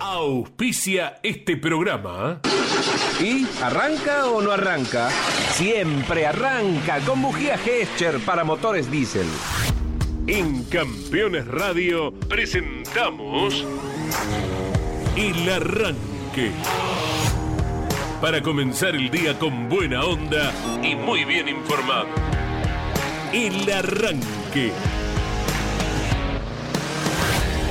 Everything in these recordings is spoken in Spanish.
auspicia este programa. ¿Y arranca o no arranca? Siempre arranca con bujía Gescher para motores diésel. En Campeones Radio presentamos El Arranque. Para comenzar el día con buena onda y muy bien informado. El Arranque.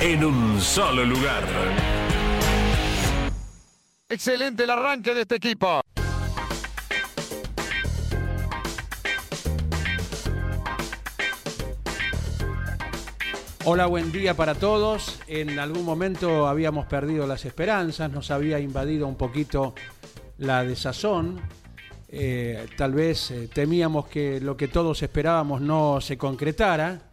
en un solo lugar. Excelente el arranque de este equipo. Hola, buen día para todos. En algún momento habíamos perdido las esperanzas, nos había invadido un poquito la desazón. Eh, tal vez eh, temíamos que lo que todos esperábamos no se concretara,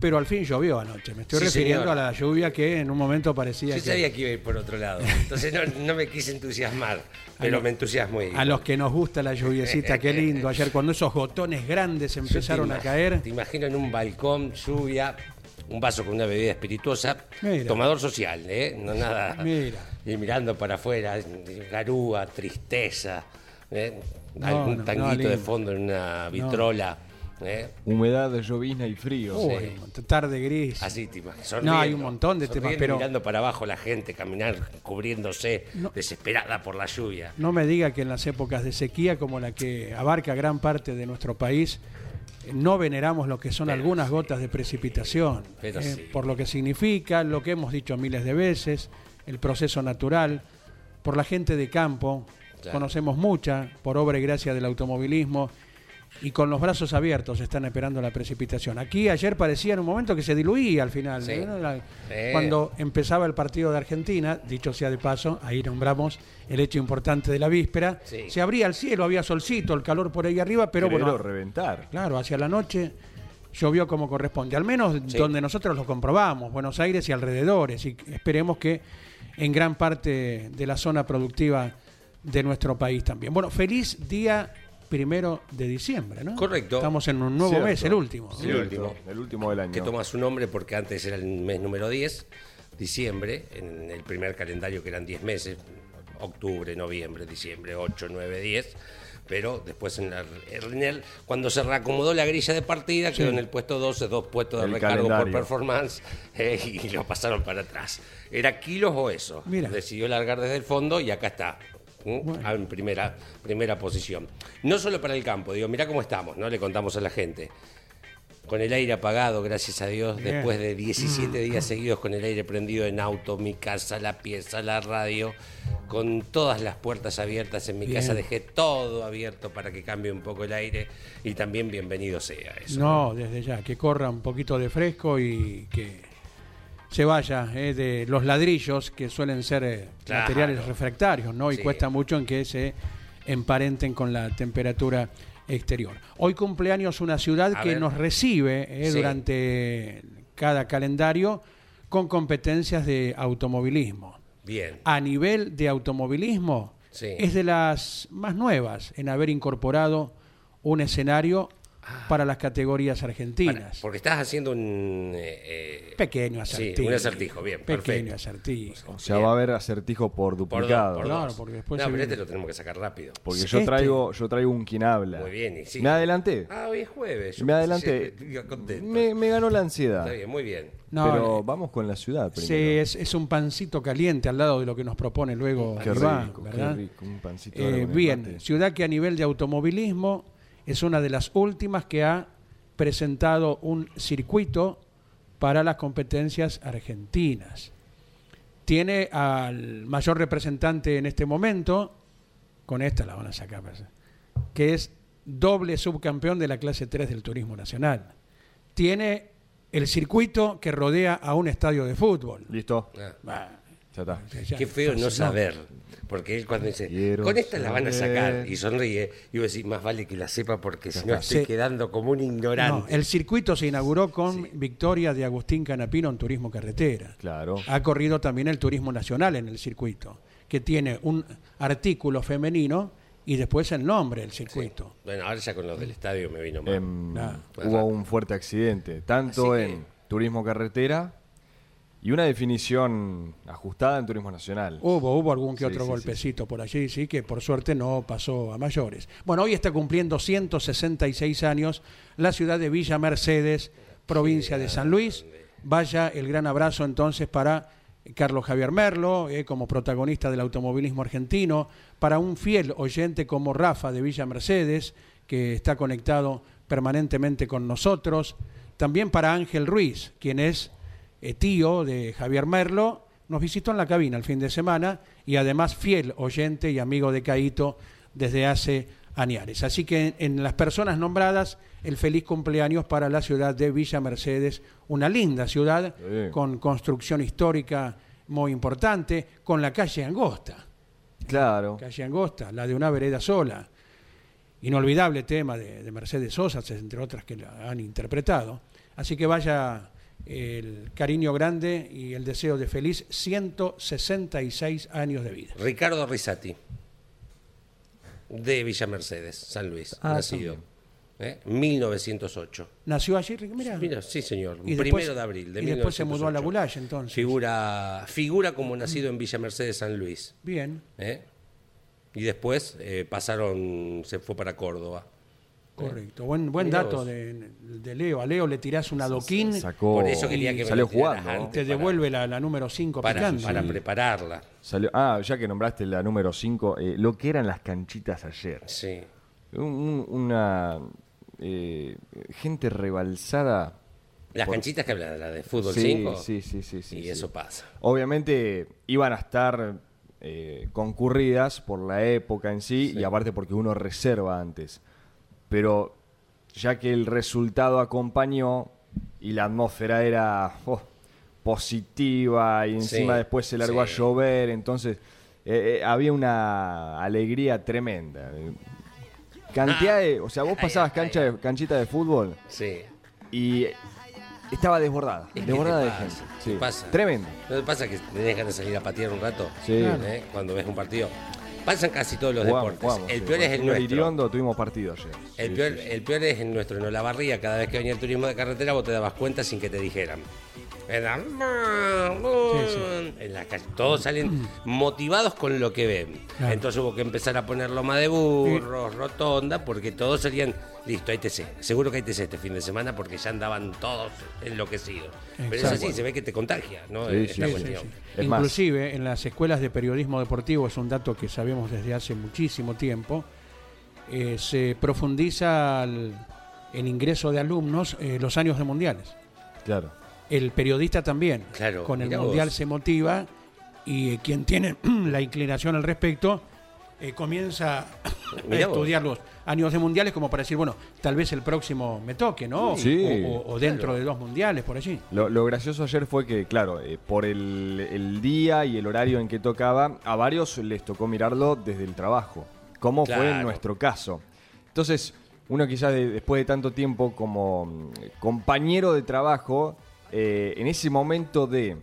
pero al fin llovió anoche. Me estoy Sí, refiriendo señor. a la lluvia que en un momento parecía Yo que sabía que iba a ir por otro lado. Entonces no, no me quise entusiasmar, pero me entusiasmo. a los que nos gusta la lluviecita, qué lindo. Ayer cuando esos gotones grandes empezaron a caer. Te imagino en un balcón, lluvia, un vaso con una bebida espirituosa, Mira. tomador social, ¿eh? No nada. Mira. Y mirando para afuera, garúa, tristeza, ¿eh? No, algún no, no, tanguito de fondo en una vitrola. ¿Eh? Humedad, llovizna y frío. Uy, tarde gris. Así te imaginas. No, hay un montón de temas, pero- mirando para abajo la gente, caminar cubriéndose, No. desesperada por la lluvia. No me diga que en las épocas de sequía, como la que abarca gran parte de nuestro país, no veneramos lo que son Pero algunas sí. gotas de precipitación, Pero eh, sí. por lo que significa, lo que hemos dicho miles de veces, el proceso natural, por la gente de campo, conocemos mucha, por obra y gracia del automovilismo, y con los brazos abiertos están esperando la precipitación. Aquí ayer parecía en un momento que se diluía al final, Sí. ¿no? La- Sí. cuando empezaba el partido de Argentina, dicho sea de paso, ahí nombramos el hecho importante de la víspera, Sí. se abría el cielo, había solcito, el calor por ahí arriba, pero Pero bueno, reventar. claro, hacia la noche llovió como corresponde, al menos Sí. donde nosotros lo comprobamos, Buenos Aires y alrededores, y esperemos que en gran parte de la zona productiva de nuestro país también. Bueno, feliz día primero de diciembre, ¿no? Correcto. Estamos en un nuevo Cierto. mes, el último. Sí. El último. El último del año. que toma su nombre porque antes era el mes número 10, diciembre, en el primer calendario que eran 10 meses, octubre, noviembre, diciembre, 8, 9, 10, pero después en, la, en el- cuando se reacomodó la grilla de partida, quedó en el puesto 12, dos puestos de El recargo por performance eh, y lo pasaron para atrás. ¿Era kilos o eso? Mira. Decidió largar desde el fondo y acá está. Ah, En primera, primera posición. No solo para el campo, digo, mira cómo estamos, ¿no? Le contamos a la gente con el aire apagado, gracias a Dios, Bien. después de 17 días seguidos con el aire prendido en auto, mi casa, la pieza, la radio, con todas las puertas abiertas en mi Bien. casa, dejé todo abierto para que cambie un poco el aire y también bienvenido sea eso. No, desde ya, que corra un poquito de fresco y que se vaya eh, de los ladrillos que suelen ser eh, Claro. materiales refractarios, ¿no? Y Sí. cuesta mucho en que se emparenten con la temperatura exterior. Hoy cumpleaños una ciudad A que ver. nos recibe eh, Sí. durante cada calendario con competencias de automovilismo. Bien. A nivel de automovilismo, Sí. es de las más nuevas en haber incorporado un escenario para las categorías argentinas. Para- porque estás haciendo un... eh, eh, Pequeño Sí, acertijo. un acertijo, bien, Pequeño perfecto. acertijo. O sea, va a haber acertijo por duplicado. por Claro, dos. porque después no, pero viene- este lo tenemos que sacar rápido. Porque Sí, yo este. traigo, yo traigo un quien habla. Muy bien, y sí. Me adelanté. Ah, hoy es jueves. yo me adelanté. Me, me ganó la ansiedad. Está bien, muy bien. No, pero eh, vamos con la ciudad sí, primero. es, es un pancito caliente al lado de lo que nos propone luego Qué Iván, rico, ¿verdad? qué rico. Un pancito Eh, bien, ciudad que a nivel de automovilismo es una de las últimas que ha presentado un circuito para las competencias argentinas. Tiene al mayor representante en este momento, con esta la van a sacar, que es doble subcampeón de la clase 3 del Turismo Nacional. Tiene el circuito que rodea a un estadio de fútbol. Listo. Ah, Bah, Ya está. ya, Qué feo no saber. Porque él cuando dice, Quiero con esta la van a sacar y sonríe, y vos decís, más vale que la sepa porque si no estoy Sí. quedando como un No, ignorante. el circuito se inauguró con victoria de Agustín Canapino en turismo carretera. Claro. Ha corrido también el turismo nacional en el circuito, que tiene un artículo femenino y después el nombre del circuito. Bueno, ahora ya con los del estadio me vino mal. Em, hubo un fuerte accidente, tanto Así que- en turismo carretera y una definición ajustada en turismo nacional. Hubo, hubo algún que Sí, otro sí, sí, golpecito por allí, sí, que por suerte no pasó a mayores. Bueno, hoy está cumpliendo 166 años la ciudad de Villa Mercedes, provincia de San Luis. Vaya el gran abrazo entonces para Carlos Javier Merlo, eh, como protagonista del automovilismo argentino, para un fiel oyente como Rafa de Villa Mercedes, que está conectado permanentemente con nosotros. También para Ángel Ruiz, quien es eh, tío de Javier Merlo, nos visitó en la cabina el fin de semana y además fiel oyente y amigo de Caito desde hace añares. Así que en las personas nombradas, el feliz cumpleaños para la ciudad de Villa Mercedes, una linda ciudad Sí. con construcción histórica muy importante, con la calle Angosta, Claro. calle Angosta, la de una vereda sola. Inolvidable tema de, de Mercedes Sosa, entre otras que la han interpretado. Así que vaya el cariño grande y el deseo de feliz 166 años de vida. Ricardo Risati, de Villa Mercedes, San Luis, Ah, nacido. ¿eh? 1908. Nació allí, mira. Mira, sí, señor. Y primero después- de abril de y después se mudó a la 1908. Bulaya, entonces. Figura, figura como nacido en Villa Mercedes, San Luis. Bien, ¿eh? Y después eh, pasaron, se fue para Córdoba. Correcto. Buen, buen Mirá dato de, de Leo. A Leo le tirás un adoquín Sacó, Por eso quería que salió jugando. te devuelve la, la número 5 Para, para prepararla. Salió- ah, ya que nombraste la número 5, lo que eran las canchitas ayer. Sí. Un- un- una eh, gente rebalsada. Las Por- canchitas que hablan, la de fútbol Sí, 5. sí, sí, sí, sí, Y sí. eso pasa. Obviamente iban a estar eh, concurridas por la época en sí, Sí. y aparte porque uno reserva antes. Pero ya que el resultado acompañó y la atmósfera era oh, positiva y encima Sí, después se largó sí. a llover, entonces eh, eh, había una alegría tremenda. Cantidad de, o sea, vos pasabas cancha de, canchita de fútbol Sí. y estaba desbordada, ¿Y qué desbordada te de gente. ¿Qué Sí. pasa? Tremendo. ¿No te pasa que tenés ganas de salir a patear un rato? Sí. ¿Eh? Cuando ves un partido. Pasan casi todos los Jugamos, deportes. jugamos, el sí. peor es el nuestro. Iriondo tuvimos partido ayer. El, Sí, peor, sí, el peor es el nuestro, en la barría. Cada vez que venía el turismo de carretera, vos te dabas cuenta sin que te dijeran. En la calle. Todos salen motivados con lo que ven. Claro. Entonces hubo que empezar a poner loma de burros, rotonda, porque todos salían. Listo, hay TC. Seguro que hay TC este fin de semana porque ya andaban todos enloquecidos. Pero es así, se ve que te contagia, ¿no? Sí, Es sí, la sí, cuestión. Es más- Inclusive en las escuelas de periodismo deportivo, es un dato que sabemos desde hace muchísimo tiempo, eh, se profundiza el, el ingreso de alumnos eh, los años de mundiales. Claro. El periodista también, Claro, con el mundial vos. se motiva y eh, quien tiene la inclinación al respecto eh, comienza a estudiar los años de mundiales como para decir, bueno, tal vez el próximo me toque, ¿no? Sí. O, o- o dentro de dos mundiales, por allí. Lo, lo gracioso ayer fue que, claro, eh, por el, el día y el horario en que tocaba, a varios les tocó mirarlo desde el trabajo, como fue en nuestro caso. Entonces, uno quizás de- después de tanto tiempo como mm, compañero de trabajo, eh, en ese momento de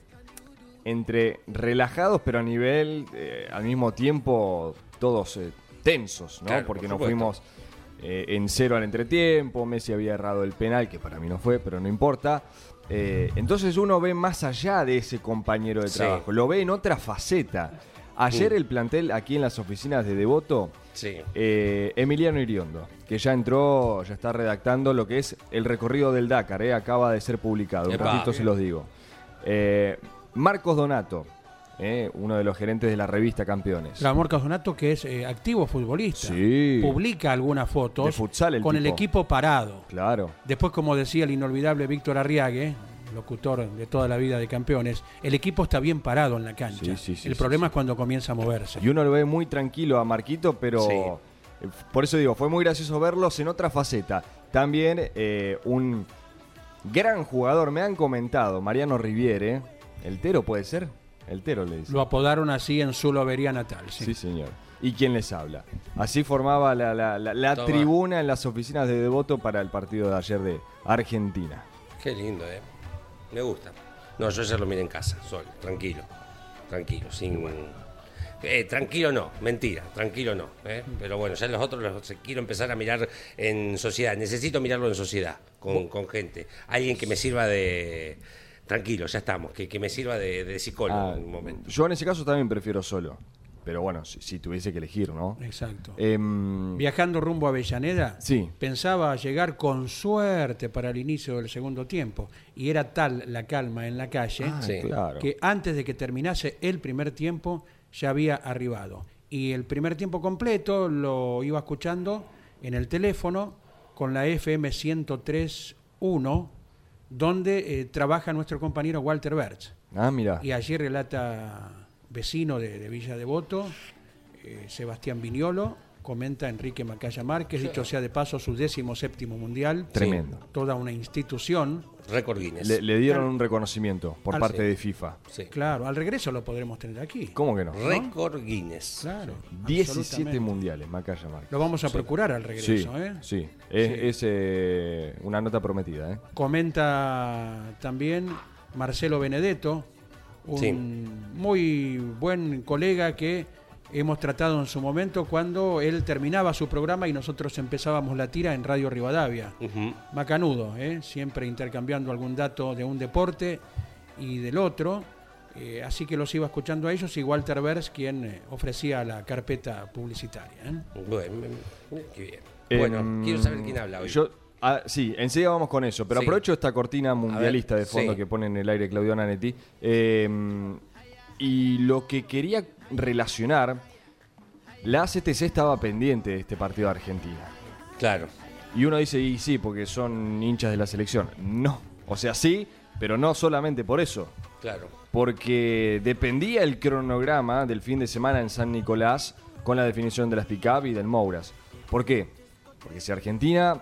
entre relajados, pero a nivel, eh, al mismo tiempo, todos eh, tensos, ¿no? Claro, Porque por nos fuimos en cero al entretiempo, Messi había errado el penal, que para mí no fue, pero no importa. Entonces uno ve más allá de ese compañero de Sí. trabajo, lo ve en otra faceta. Ayer el plantel aquí en las oficinas de Devoto, Sí. eh, Emiliano Iriondo, que ya entró, ya está redactando lo que es el recorrido del Dakar, eh, acaba de ser publicado, un Epa. ratito se los digo. Eh, Marcos Donato, eh, uno de los gerentes de la revista Campeones. La Morca Donato, que es eh, activo futbolista, Sí. publica algunas fotos De futsal el con el equipo parado. Claro. Después, como decía el inolvidable Víctor Arriague, locutor de toda la vida de campeones, el equipo está bien parado en la cancha. Sí, sí, sí, el sí, problema sí. es cuando comienza a moverse. Y uno lo ve muy tranquilo a Marquito, pero Sí. eh, por eso digo, fue muy gracioso verlos en otra faceta. También eh, un gran jugador, me han comentado, Mariano Riviere, el Tero puede ser. El Tero le dice. Lo apodaron así en su lobería natal. Sí. Sí, señor. ¿Y quién les habla? Así formaba la, la- la- tribuna en las oficinas de Devoto para el partido de ayer de Argentina. Qué lindo, ¿eh? Me gusta. No, yo ya lo miré en casa, solo, tranquilo. Tranquilo, sin. Eh, tranquilo no, mentira, tranquilo no. ¿eh? Pero bueno, ya los otros los quiero empezar a mirar en sociedad. Necesito mirarlo en sociedad, con, con gente. Alguien que me sirva de. Tranquilo, ya estamos, que, que me sirva de, de psicólogo Ah, en un momento. yo en ese caso también prefiero solo. Pero bueno, si, si tuviese que elegir, ¿no? Exacto. Em, Viajando rumbo a Avellaneda, Sí. pensaba llegar con suerte para el inicio del segundo tiempo. Y era tal la calma en la calle ah, Sí. claro. que antes de que terminase el primer tiempo ya había arribado. Y el primer tiempo completo lo iba escuchando en el teléfono con la FM 103.1, donde eh, trabaja nuestro compañero Walter Bertz. Ah, mira. Y allí relata vecino de, de Villa Devoto, eh, Sebastián Viñolo, comenta Enrique Macaya Márquez, dicho sea de paso su décimo séptimo mundial. Tremendo. Toda una institución. Récord Guinness. Le, le dieron un reconocimiento por Al- parte sí. de FIFA. Sí. Claro, al regreso lo podremos tener aquí. ¿Cómo que no? Récord Guinness. Claro. 17 absolutamente. mundiales, Macaya Márquez. Lo vamos a procurar al regreso, Sí, ¿eh? sí. Es, Sí. es, eh, una nota prometida, ¿eh? Comenta también Marcelo Benedetto, un Sí. muy buen colega que hemos tratado en su momento cuando él terminaba su programa y nosotros empezábamos la tira en Radio Rivadavia. Macanudo, ¿eh? siempre intercambiando algún dato de un deporte y del otro. Eh, así que los iba escuchando a ellos y Walter Bers, quien eh, ofrecía la carpeta publicitaria. ¿eh? Bueno, qué bien. Bueno, quiero saber quién habla hoy. Yo, ah, sí, enseguida vamos con eso, pero Sí. aprovecho esta cortina mundialista ver, de fondo sí. que pone en el aire Claudio Nanetti. eh, y lo que quería relacionar, la ACTC estaba pendiente de este partido de Argentina. Claro. Y uno dice, y sí, porque son hinchas de la selección. No, o sea, sí, pero no solamente por eso. Claro. Porque dependía el cronograma del fin de semana en San Nicolás con la definición de las pick-up y del Mouras. ¿Por qué? Porque si Argentina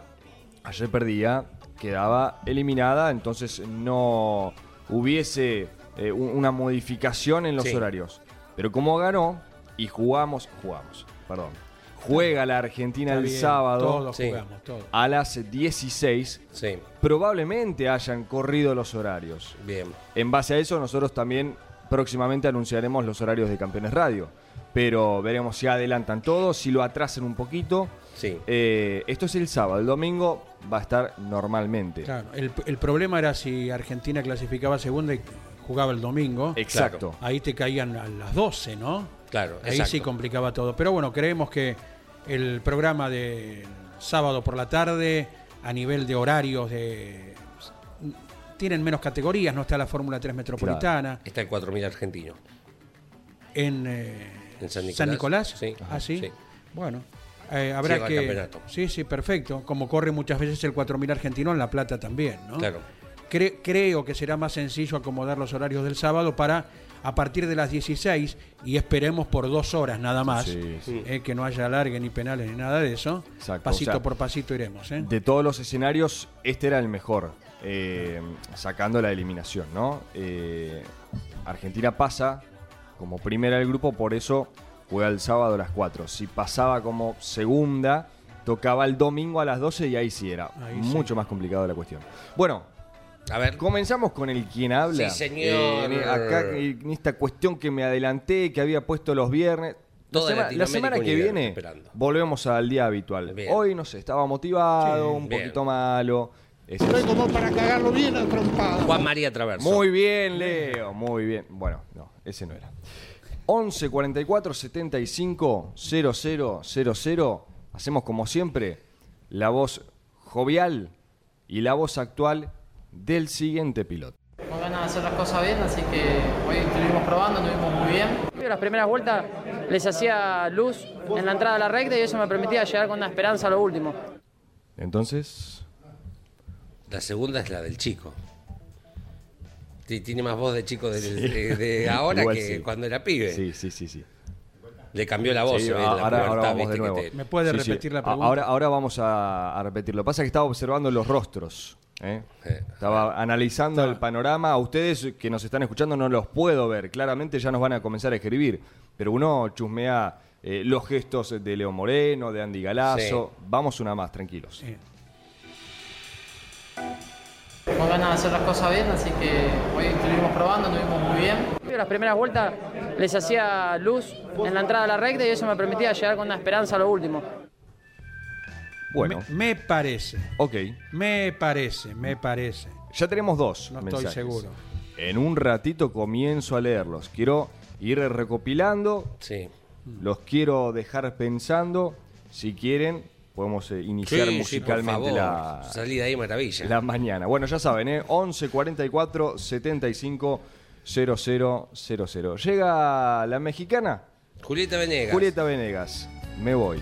ayer perdía, quedaba eliminada, entonces no hubiese eh, un- una modificación en los Sí. horarios. Pero como ganó y jugamos, jugamos, perdón, juega la Argentina Está el bien, sábado Todos Sí. jugamos, todos. a las 16, Sí. probablemente hayan corrido los horarios. Bien. En base a eso, nosotros también próximamente anunciaremos los horarios de Campeones Radio. Pero veremos si adelantan todo, si lo atrasan un poquito. Sí. Eh, esto es el sábado, el domingo va a estar normalmente. Claro, el, el problema era si Argentina clasificaba segunda y jugaba el domingo. Exacto. Ahí te caían a las 12, ¿no? Claro, Ahí exacto. sí complicaba todo. Pero bueno, creemos que el programa de sábado por la tarde, a nivel de horarios, de tienen menos categorías, no está la Fórmula 3 Metropolitana. Está el 4000 argentino. En, eh, En San Nicolás. Sí. ¿Ah, sí? Sí. Bueno, eh, habrá que... campeonato. Sí, sí, perfecto. Como corre muchas veces el 4000 argentino en La Plata también, ¿no? Claro. Cre- creo que será más sencillo acomodar los horarios del sábado para a partir de las 16 y esperemos por dos horas nada más, Sí, sí. eh, que no haya alargue ni penales ni nada de eso. Exacto, Pasito o sea, por pasito iremos. ¿eh? De todos los escenarios, este era el mejor, eh, sacando la eliminación, ¿no? Eh, Argentina pasa como primera del grupo, por eso juega el sábado a las 4. Si pasaba como segunda, tocaba el domingo a las 12 y ahí sí era Ahí sí. mucho más complicado la cuestión. Bueno, A ver. Comenzamos con el quien habla. Sí, señor. Eh, acá en esta cuestión que me adelanté, que había puesto los viernes. Toda la, sema- la Latinoamérica semana que viene esperando. volvemos al día habitual. Bien. Hoy, no sé, estaba motivado, Sí, un bien. poquito malo. Estoy como para cagarlo bien. Juan María Traverso. Muy bien, Leo, muy bien. Bueno, no, ese no era. 11 44 75 00 00. Hacemos como siempre la voz jovial y la voz actual del siguiente piloto. Con ganas de hacer las cosas bien, así que hoy estuvimos probando, estuvimos muy bien. Las primeras vueltas les hacía luz en la entrada a la recta y eso me permitía llegar con una esperanza a lo último. Entonces, La segunda es la del chico. Sí, Tiene más voz de chico de, de- de ahora Igual que sí. cuando era pibe. sí, sí, sí, sí. Le cambió la voz. Sí, eh, la ahora, ahora vamos de viste, que nuevo. te- ¿Me puede Sí, sí. repetir la pregunta? Ahora, ahora vamos a, a repetirlo. Lo que pasa es que estaba observando los rostros ¿eh? Eh, Estaba analizando el panorama. A ustedes que nos están escuchando no los puedo ver. Claramente ya nos van a comenzar a escribir. Pero uno chusmea eh, los gestos de Leo Moreno, de Andy Galazo. Vamos una más, tranquilos. Con ganas de hacer las cosas bien, así que hoy estuvimos probando, estuvimos muy bien. Las primeras vueltas les hacía luz en la entrada de la recta y eso me permitía llegar con una esperanza a lo último. Bueno, Me, me parece, ok. me parece, me parece. Ya tenemos dos. No estoy seguro. En un ratito comienzo a leerlos. Quiero ir recopilando. Sí. Los quiero dejar pensando. Si quieren, podemos eh, iniciar Sí, musicalmente la, Salí de ahí maravilla. la mañana. Bueno, ya saben, ¿eh? 11 44 75 0000. Llega la mexicana Julieta Venegas. Julieta Venegas. Me voy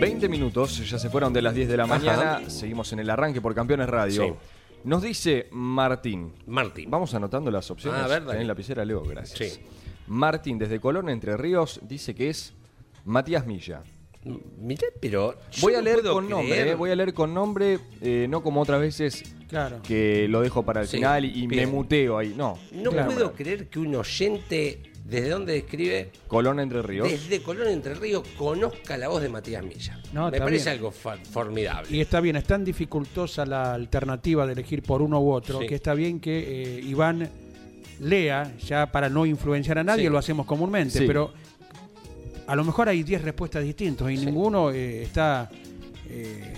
20 minutos, ya se fueron de las 10 de la mañana. Seguimos en el arranque por Campeones Radio. Sí. Nos dice Martín. Martín. Vamos anotando las opciones. Ah, a ver, dale. en lapicera, Leo, gracias. Sí. Martín, desde Colón, Entre Ríos, dice que es Matías Milla. Mirá, pero. yo Voy a no leer con nombre, eh, voy a leer con nombre, eh, no como otras veces Claro. que lo dejo para el Sí, final y me muteo ahí. No, No Claro. puedo creer que un oyente, ¿desde dónde escribe? Colón Entre Ríos. Desde Colón Entre Ríos conozca la voz de Matías Milla. No, Me parece bien. algo formidable. Y está bien, es tan dificultosa la alternativa de elegir por uno u otro, Sí. que está bien que eh, Iván lea, ya para no influenciar a nadie, Sí. lo hacemos comúnmente, Sí. pero a lo mejor hay 10 respuestas distintas y ninguno eh, está, eh,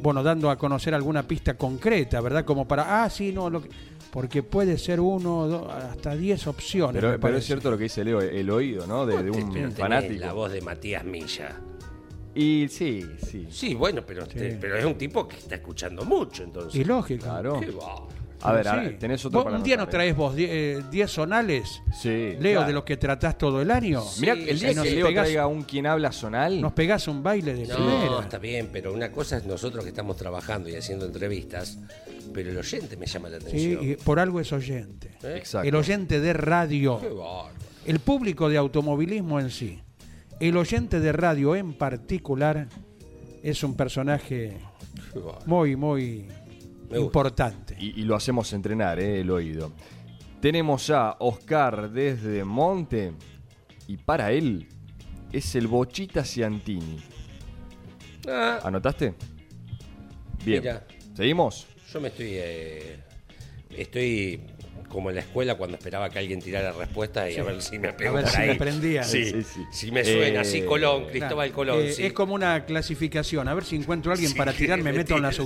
bueno, dando a conocer alguna pista concreta, ¿verdad? Como para, ah, sí, no, lo que- porque puede ser uno, dos, hasta 10 opciones. Pero, es cierto lo que dice Leo, el oído, ¿no? De, de Pero un tenés fanático. La voz de Matías Milla. Y sí, sí. Sí, bueno, pero, te- pero es un tipo que está escuchando mucho, entonces. Y lógico. Claro. Qué va. A ver, Sí. ahora, tenés otro para Un día nos ¿eh? traes vos 10 sonales, Sí. Leo, claro. de los que tratás todo el año. Mirá, Sí, el día sí, que nos Leo pegás- traiga un quien habla sonal. Nos pegás un baile de No, primera. está bien, pero una cosa es nosotros que estamos trabajando y haciendo entrevistas, pero el oyente me llama la Sí, atención. y por algo es oyente. ¿Eh? Exacto. El oyente de radio. Qué bárbaro. El público de automovilismo en sí. El oyente de radio en particular es un personaje Qué bárbaro. muy, muy Me importante. Y, y lo hacemos entrenar, ¿eh? el oído. Tenemos a Oscar desde Monte. Y para él es el Bochita Ciantini. Ah, ¿Anotaste? Bien. Mira. ¿Seguimos? yo me estoy. eh, estoy como en la escuela cuando esperaba que alguien tirara respuesta y a ver si me pego A ver por si ahí. me prendía. Sí, Sí, sí. Si me suena Eh, así Colón, Claro. Cristóbal Colón. Eh, sí. Es como una clasificación. A ver si encuentro a alguien Sí, para tirar, me me meto en la sí.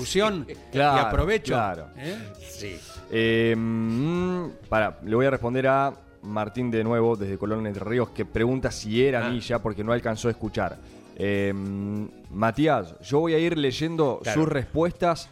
y aprovecho. claro. ¿Eh? Sí. Eh, mm, para, le voy a responder a Martín de nuevo desde Colón Entre Ríos que pregunta si era Ah. Milla porque no alcanzó a escuchar. Eh, mm, Matías, yo voy a ir leyendo Claro. sus respuestas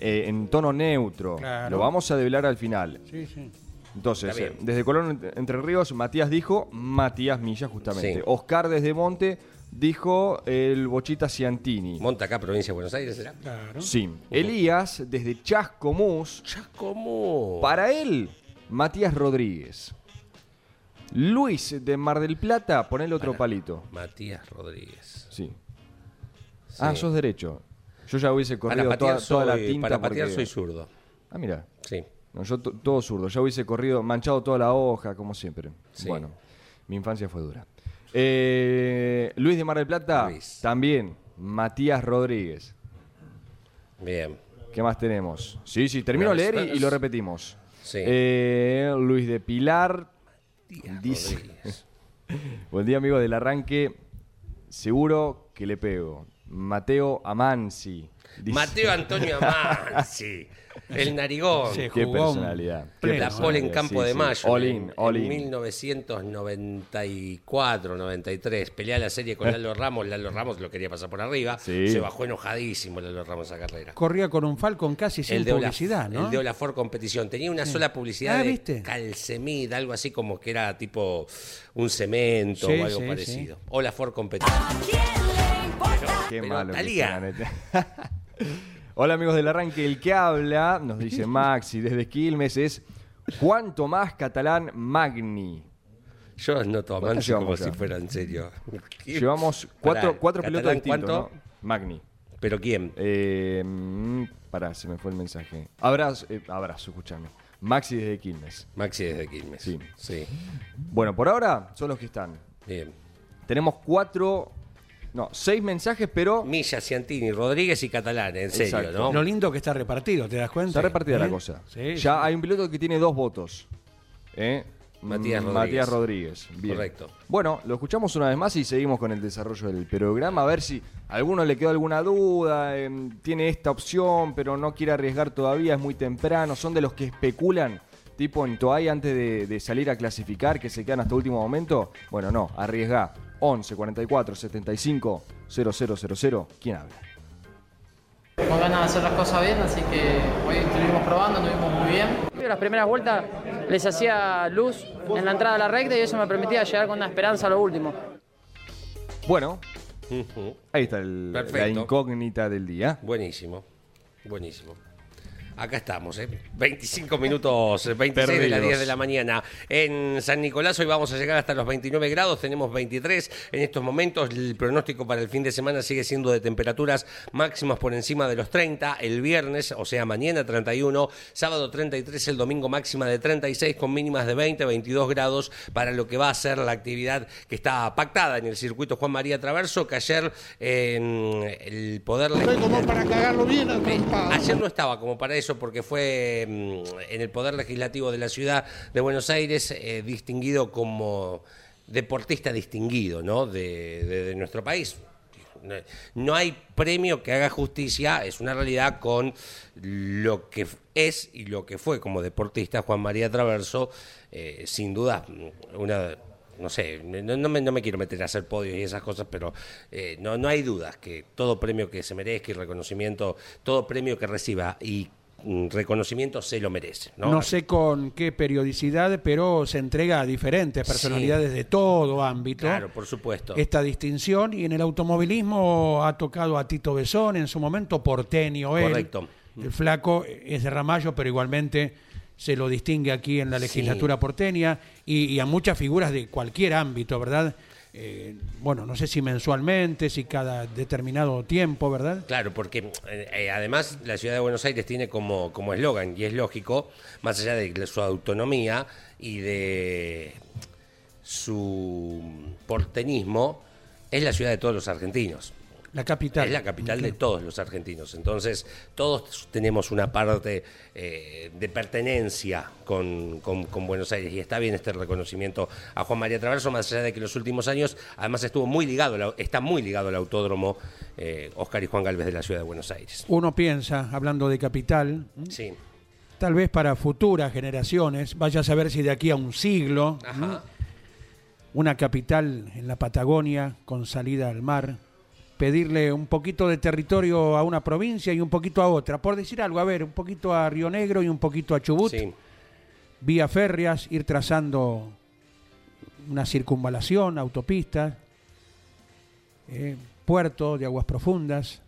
eh, en tono neutro. Claro. Lo vamos a develar al final. Sí, sí. Entonces, eh, desde Colón Entre Ríos, Matías dijo Matías Milla, justamente. Sí. Oscar desde Monte dijo el Bochita Ciantini. Monta acá, provincia de Buenos Aires, ¿será? Claro. Sí. Elías desde Chascomús. Chascomú. Para él, Matías Rodríguez. Luis de Mar del Plata, ponele otro Para. palito. Matías Rodríguez. Sí. Sí. Ah, sos derecho. Yo ya hubiese corrido toda, toda la tinta para patear porque- soy zurdo. Ah, mira. Sí. No, yo to- todo zurdo. Ya hubiese corrido, manchado toda la hoja, como siempre. Sí. Bueno, mi infancia fue dura. Eh, Luis de Mar del Plata, Luis. también. Matías Rodríguez. Bien. ¿Qué más tenemos? Sí, sí, termino de leer y, lo repetimos. Sí. Eh, Luis de Pilar. Dice, Rodríguez. Buen día, amigos del arranque. Seguro que le pego. Mateo Amansi. dice- Mateo Antonio Amansi, el narigón. Qué jugó personalidad. qué. La personalidad, pole en Campo sí, de sí. Mayo. All en- in, all en in. 1994, 93. Pelea la serie con Lalo Ramos. Lalo Ramos lo quería pasar por arriba. Sí. Se bajó enojadísimo Lalo Ramos a carrera. Corría con un Falcon casi sin de Olaf- publicidad, ¿no? El de Olafort Competición. Tenía una sola publicidad Ah, de ¿viste? Calcemid, algo así como que era tipo un cemento Sí, o algo sí, parecido. Olafort Competición. Qué Pero, malo. Talía. este. Hola amigos del arranque, el que habla, nos dice Maxi desde Quilmes, es Juan Tomás Catalán Magni. Yo ¿Cuánto Mansi como llevamos si ya? fuera en serio. Llevamos cuatro, Pará, cuatro pilotos ¿Catalán distintos. cuánto? ¿no? Magni. ¿Pero quién? Eh, pará, se me fue el mensaje. Abrazo, eh, abrazo, escúchame. Maxi desde Quilmes. Maxi desde Quilmes. Sí. Sí. Bueno, por ahora son los que están. Bien. Tenemos cuatro, no, seis mensajes, pero Milla, Ciantini, Rodríguez y Catalán, en serio, Exacto. ¿no? Lo lindo que está repartido, ¿te das cuenta? está repartida ¿Eh? la cosa. Sí, ya sí. hay un piloto que tiene dos votos. ¿eh? Matías Mm, Rodríguez. Matías Rodríguez. Bien. Correcto. Bueno, lo escuchamos una vez más y seguimos con el desarrollo del programa. A ver si a alguno le quedó alguna duda. em, tiene esta opción, pero no quiere arriesgar todavía. Es muy temprano. Son de los que especulan, tipo en Toay, antes de, de salir a clasificar, que se quedan hasta último momento. Bueno, no. Arriesga. 11 44 75 0000. ¿Quién habla? Tenemos ganas de hacer las cosas bien, así que hoy estuvimos probando, estuvimos muy bien. Las primeras vueltas les hacía luz en la entrada de la recta y eso me permitía llegar con una esperanza a lo último. Bueno, ahí está el- la Perfecto. incógnita del día. Buenísimo, buenísimo. Acá estamos, ¿eh? 25 minutos, eh, 26 de las Perdidos. 10 de la mañana. En San Nicolás hoy vamos a llegar hasta los 29 grados, tenemos 23 en estos momentos. El pronóstico para el fin de semana sigue siendo de temperaturas máximas por encima de los 30. El viernes, o sea, mañana 31, sábado 33, el domingo máxima de 36 con mínimas de 20, 22 grados para lo que va a ser la actividad que está pactada en el circuito Juan María Traverso, que ayer en el Poder Estoy como para cagarlo bien. Ayer no estaba como para eso porque fue mm, en el Poder Legislativo de la Ciudad de Buenos Aires eh, distinguido como deportista distinguido ¿no? de, nuestro país. No- hay premio que haga justicia, es una realidad con lo que es y lo que fue como deportista Juan María Traverso, eh, sin duda mm, una no sé, no, me, no me quiero meter a hacer podios y esas cosas, pero eh, no, no hay dudas que todo premio que se merezca y reconocimiento, todo premio que reciba y reconocimiento se lo merece. No, No sé con qué periodicidad, pero se entrega a diferentes personalidades de todo ámbito. Claro, por supuesto. Esta distinción y en el automovilismo ha tocado a Tito Besón, en su momento porteño él. Correcto. El flaco es de Ramallo, pero igualmente se lo distingue aquí en la legislatura porteña y, y a muchas figuras de cualquier ámbito, ¿verdad? Eh, bueno, no sé si mensualmente, si cada determinado tiempo, ¿verdad? Claro, porque eh, eh, además la ciudad de Buenos Aires tiene como como eslogan, y es lógico, más allá de su autonomía y de su porteñismo, es la ciudad de todos los argentinos. La capital. Es la capital de todos los argentinos. Entonces, todos tenemos una parte eh, de pertenencia con, con- con Buenos Aires. Y está bien este reconocimiento a Juan María Traverso, más allá de que en los últimos años, además, estuvo muy ligado, está muy ligado al autódromo eh, Oscar y Juan Galvez de la ciudad de Buenos Aires. Uno piensa, hablando de capital, Sí. tal vez para futuras generaciones, vaya a saber si de aquí a un siglo, Ajá. una capital en la Patagonia con salida al mar, pedirle un poquito de territorio a una provincia y un poquito a otra, por decir algo, a ver, un poquito a Río Negro y un poquito a Chubut, Sí. vía férreas, ir trazando una circunvalación, autopistas, eh, puerto de aguas profundas,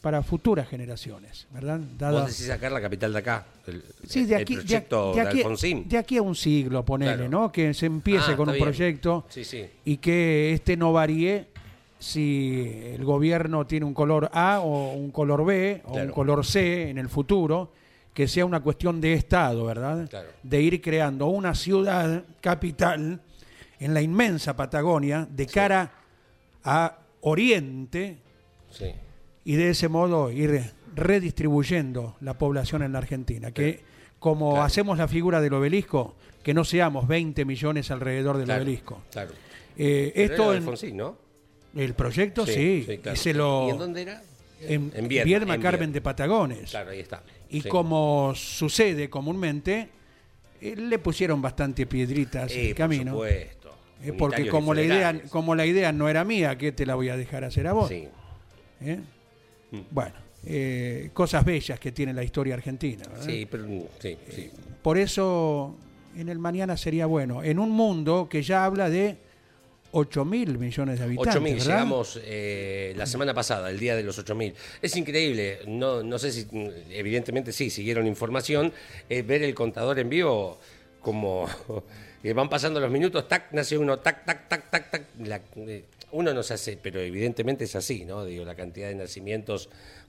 para futuras generaciones, ¿verdad? Dada- Vos decís sacar la capital de acá, el, Sí, de aquí, proyecto de de, aquí, Alfonsín. de aquí a un siglo, ponele, Claro. ¿no? Que se empiece Ah, con un bien. proyecto Sí, sí. y que este no varíe si el gobierno tiene un color A o un color B o un color C en el futuro, que sea una cuestión de Estado, ¿verdad? Claro. De ir creando una ciudad capital en la inmensa Patagonia de cara a Oriente Sí. y de ese modo ir redistribuyendo la población en la Argentina. Que como Claro. hacemos la figura del obelisco, que no seamos 20 millones alrededor del obelisco. Claro. Eh, esto en Alfonsín, ¿no? El proyecto sí, claro. y se lo ¿Y en dónde era? en, en Carmen de Patagones. Claro, ahí está. Y Sí. como sucede comúnmente, eh, le pusieron bastante piedritas en Eh, el por camino. supuesto. eh, porque como la idea como la idea no era mía, ¿qué te la voy a dejar hacer a vos? Sí. ¿Eh? Mm. Bueno, eh, cosas bellas que tiene la historia argentina. ¿verdad? Sí, pero sí, sí. Por eso en el mañana sería bueno. En un mundo que ya habla de 8 mil millones de habitantes. 8.000, ¿verdad? llegamos eh, la semana pasada, el día de los 8.000. Es increíble, no, no sé si, evidentemente sí, siguieron información, eh, ver el contador en vivo como eh, van pasando los minutos, tac, nace uno, tac, tac, tac, tac, tac. la- eh, uno no se hace, pero evidentemente es así, ¿no? Digo, la cantidad de nacimientos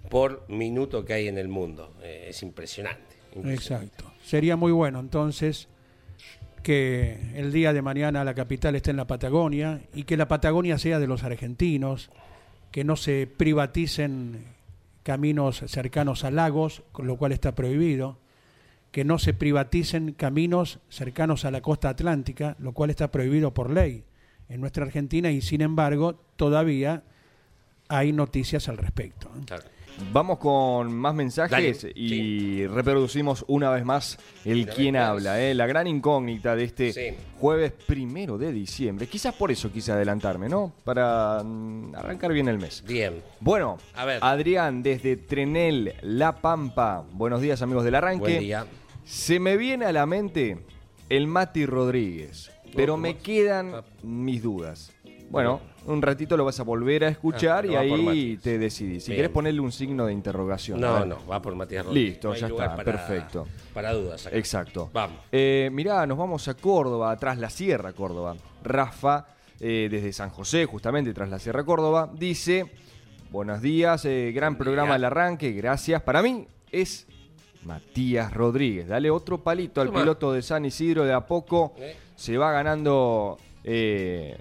por minuto que hay en el mundo. es impresionante. impresionante. Exacto. Sería muy bueno entonces que el día de mañana la capital esté en la Patagonia y que la Patagonia sea de los argentinos, que no se privaticen caminos cercanos a lagos, lo cual está prohibido, que no se privaticen caminos cercanos a la costa atlántica, lo cual está prohibido por ley en nuestra Argentina y sin embargo todavía hay noticias al respecto. Vamos con más mensajes Dale, y reproducimos una vez más el vez más. habla, ¿eh? la gran incógnita de este Sí. jueves primero de diciembre. Quizás por eso quise adelantarme, ¿no? Para mm, arrancar bien el mes. Bien. Bueno, A ver. Adrián desde Trenel, La Pampa. Buenos días amigos del arranque. Buen día. Se me viene a la mente el Mati Rodríguez, pero ¿cómo me quedan Ah. mis dudas. Bueno, un ratito lo vas a volver a escuchar Ah, y ahí te decidís. Si Bien. querés ponerle un signo de interrogación. No, no, va por Matías Rodríguez. Listo, No ya está, para- perfecto. Para dudas. acá. Exacto. Vamos. Eh, mirá, nos vamos a Córdoba, tras la Sierra Córdoba. Rafa, eh, desde San José, justamente tras la Sierra Córdoba, dice: Buenos días, eh, gran programa día. al arranque, gracias. Para mí es Matías Rodríguez. Dale otro palito al Toma. piloto de San Isidro, de a poco Eh. se va ganando eh,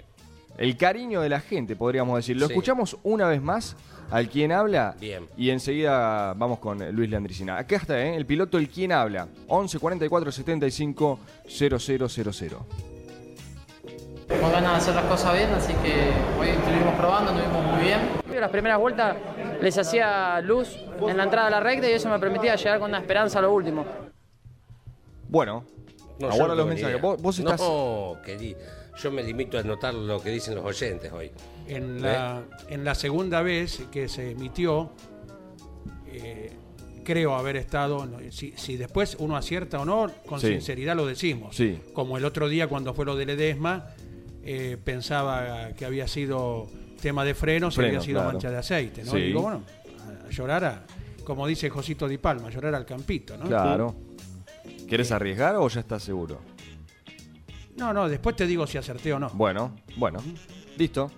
el cariño de la gente, podríamos decir. Lo Sí. escuchamos una vez más al quien habla Bien. y enseguida vamos con Luis Landricina. Acá está, ¿eh? el piloto El Quien Habla. 11 44 75 0000. Tenemos ganas de hacer las cosas bien, así que hoy estuvimos probando, estuvimos muy bien. Las primeras vueltas les hacía luz en la entrada de la recta y eso me permitía llegar con una esperanza a lo último. Bueno, No, no los mensajes. Vos, vos estás. No, querí- yo me limito a anotar lo que dicen los oyentes hoy. En la, en la segunda vez que se emitió, eh, creo haber estado, si, si después uno acierta o no, con Sí. sinceridad lo decimos. Sí. Como el otro día cuando fue lo de Ledesma, eh, pensaba que había sido tema de frenos y Freno, había sido claro. mancha de aceite. ¿no? Sí. Y digo, bueno, a, llorar, a- como dice Josito Di Palma, llorar al campito. ¿no? Claro. ¿Quieres arriesgar o ya estás seguro? No, no, después te digo si acerté o no. Bueno, bueno. Listo.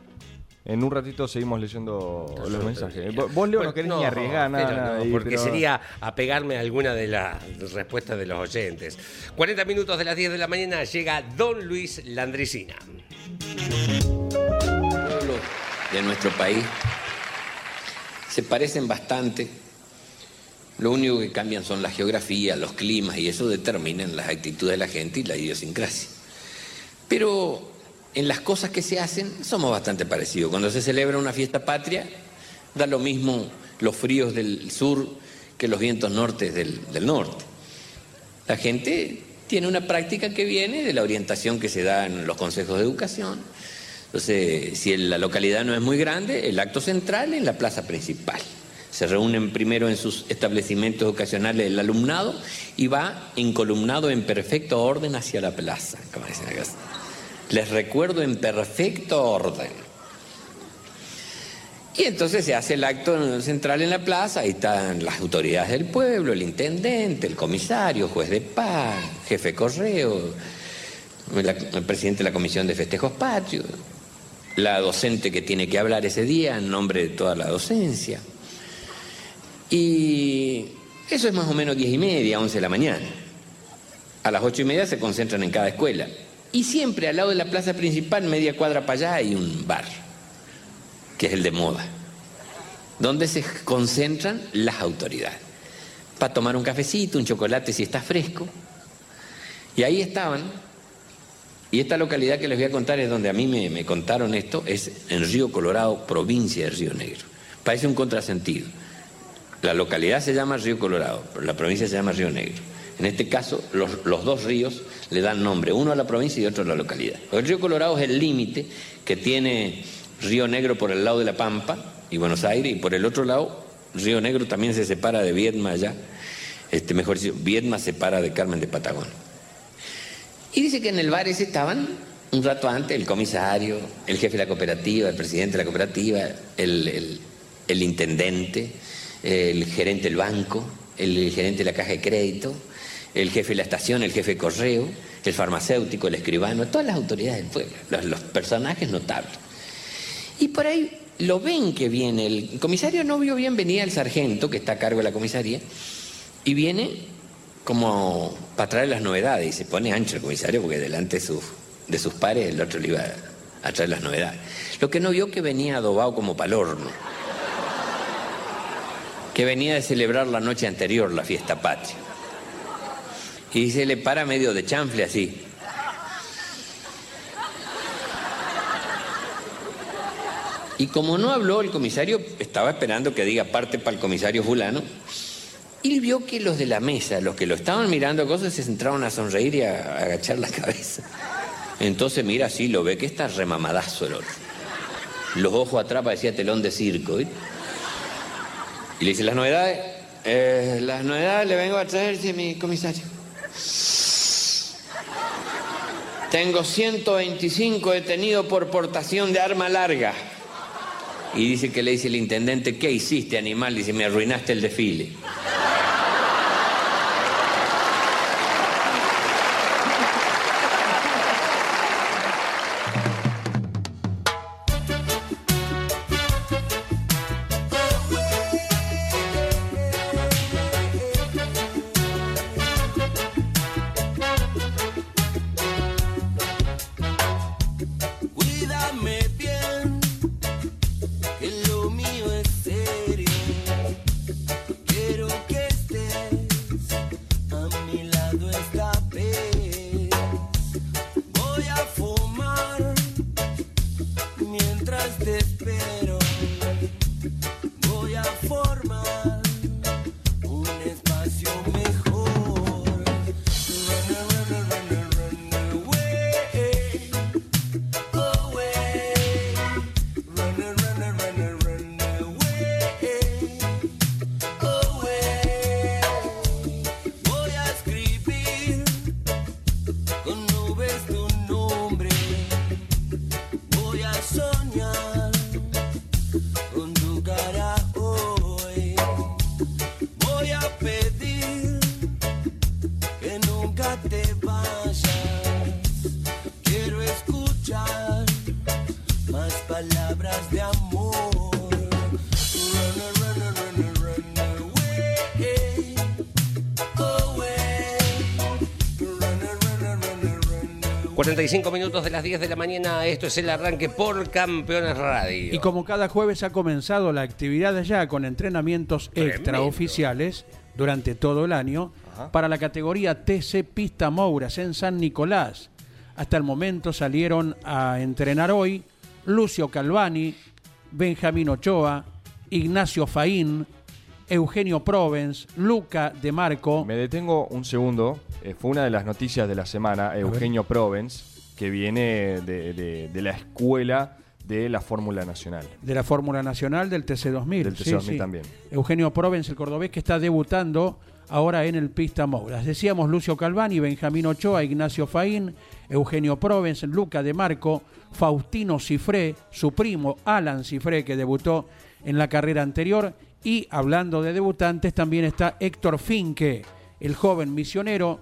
En un ratito seguimos leyendo los mensajes. Vos, Leo, no Bueno, querés ni arriesgar nada. no, ahí, porque pero- sería apegarme a alguna de las respuestas de los oyentes. 40 minutos de las 10 de la mañana llega Don Luis Landricina. pueblos de nuestro país se parecen bastante. Lo único que cambian son la geografía, los climas y eso determinan las actitudes de la gente y la idiosincrasia. Pero en las cosas que se hacen somos bastante parecidos. Cuando se celebra una fiesta patria, da lo mismo los fríos del sur que los vientos nortes del, norte. La gente tiene una práctica que viene de la orientación que se da en los consejos de educación. Entonces, si la localidad no es muy grande, el acto central es la plaza principal. Se reúnen primero en sus establecimientos educacionales el alumnado y va encolumnado en perfecto orden hacia la plaza, como dicen. Les recuerdo en perfecto orden. Y entonces se hace el acto central en la plaza, ahí están las autoridades del pueblo, el intendente, el comisario, juez de paz, jefe correo, el presidente de la comisión de festejos patrios, la docente que tiene que hablar ese día en nombre de toda la docencia. Y Eso es más o menos 10 y media, 11 de la mañana. A las 8 y media se concentran en cada escuela. Y siempre al lado de la plaza principal, media cuadra para allá, hay un bar, que es el de moda, donde se concentran las autoridades. Para tomar un cafecito, un chocolate si está fresco. Y ahí estaban. Y esta localidad que les voy a contar es donde a mí me, me contaron esto, es en Río Colorado, provincia de Río Negro. Parece un contrasentido. La localidad se llama Río Colorado, pero la provincia se llama Río Negro. En este caso, los, dos ríos le dan nombre, uno a la provincia y otro a la localidad. El río Colorado es el límite que tiene Río Negro por el lado de La Pampa y Buenos Aires, y por el otro lado, Río Negro también se separa de Viedma allá. Este, mejor dicho, Viedma separa de Carmen de Patagón. Y dice que en el bar ese estaban un rato antes el comisario, el jefe de la cooperativa, el presidente de la cooperativa, el intendente, el gerente del banco, el gerente de la caja de crédito, el jefe de la estación, el jefe de correo, el farmacéutico, el escribano, todas las autoridades del pueblo, los, personajes notables. Y por ahí lo ven que viene, el comisario no vio bien, venía el sargento que está a cargo de la comisaría, y viene como para traer las novedades, y se pone ancho el comisario porque delante de sus, de sus pares el otro le iba a, a traer las novedades. Lo que no vio que venía adobado como pal horno, que venía de celebrar la noche anterior la fiesta patria. Y se le para medio de chanfle así. Y como no habló el comisario, estaba esperando que diga parte para el comisario fulano, y vio que los de la mesa, los que lo estaban mirando cosas, se centraron a sonreír y a, agachar la cabeza. Entonces mira así, lo ve que está remamadazo el otro. Los ojos atrás parecía telón de circo. Y le dice, las novedades, "Eh, las novedades le vengo a traer, mi comisario. Tengo 125 detenidos por portación de arma larga. Y dice que le dice el intendente, ¿qué hiciste, animal? Dice, me arruinaste el desfile. 45 minutos de las 10 de la mañana, esto es el arranque por Campeones Radio. Y como cada jueves ha comenzado la actividad allá con entrenamientos Tremendo. extraoficiales durante todo el año para la categoría TC Pista Mouras en San Nicolás. Hasta el momento salieron a entrenar hoy Lucio Calvani, Benjamín Ochoa, Ignacio Faín, Eugenio Provence, Luca De Marco. Me detengo un segundo. Eh, fue una de las noticias de la semana, Eugenio Provence, que viene de, de- de la escuela de la Fórmula Nacional. de la Fórmula Nacional del TC2000. Del TC2000 también. Eugenio Provence, el cordobés, que está debutando ahora en el Pista Mouras. Decíamos Lucio Calvani, Benjamín Ochoa, Ignacio Faín, Eugenio Provence, Luca De Marco, Faustino Cifré, su primo Alan Cifré, que debutó en la carrera anterior. Y hablando de debutantes, también está Héctor Finque, el joven misionero,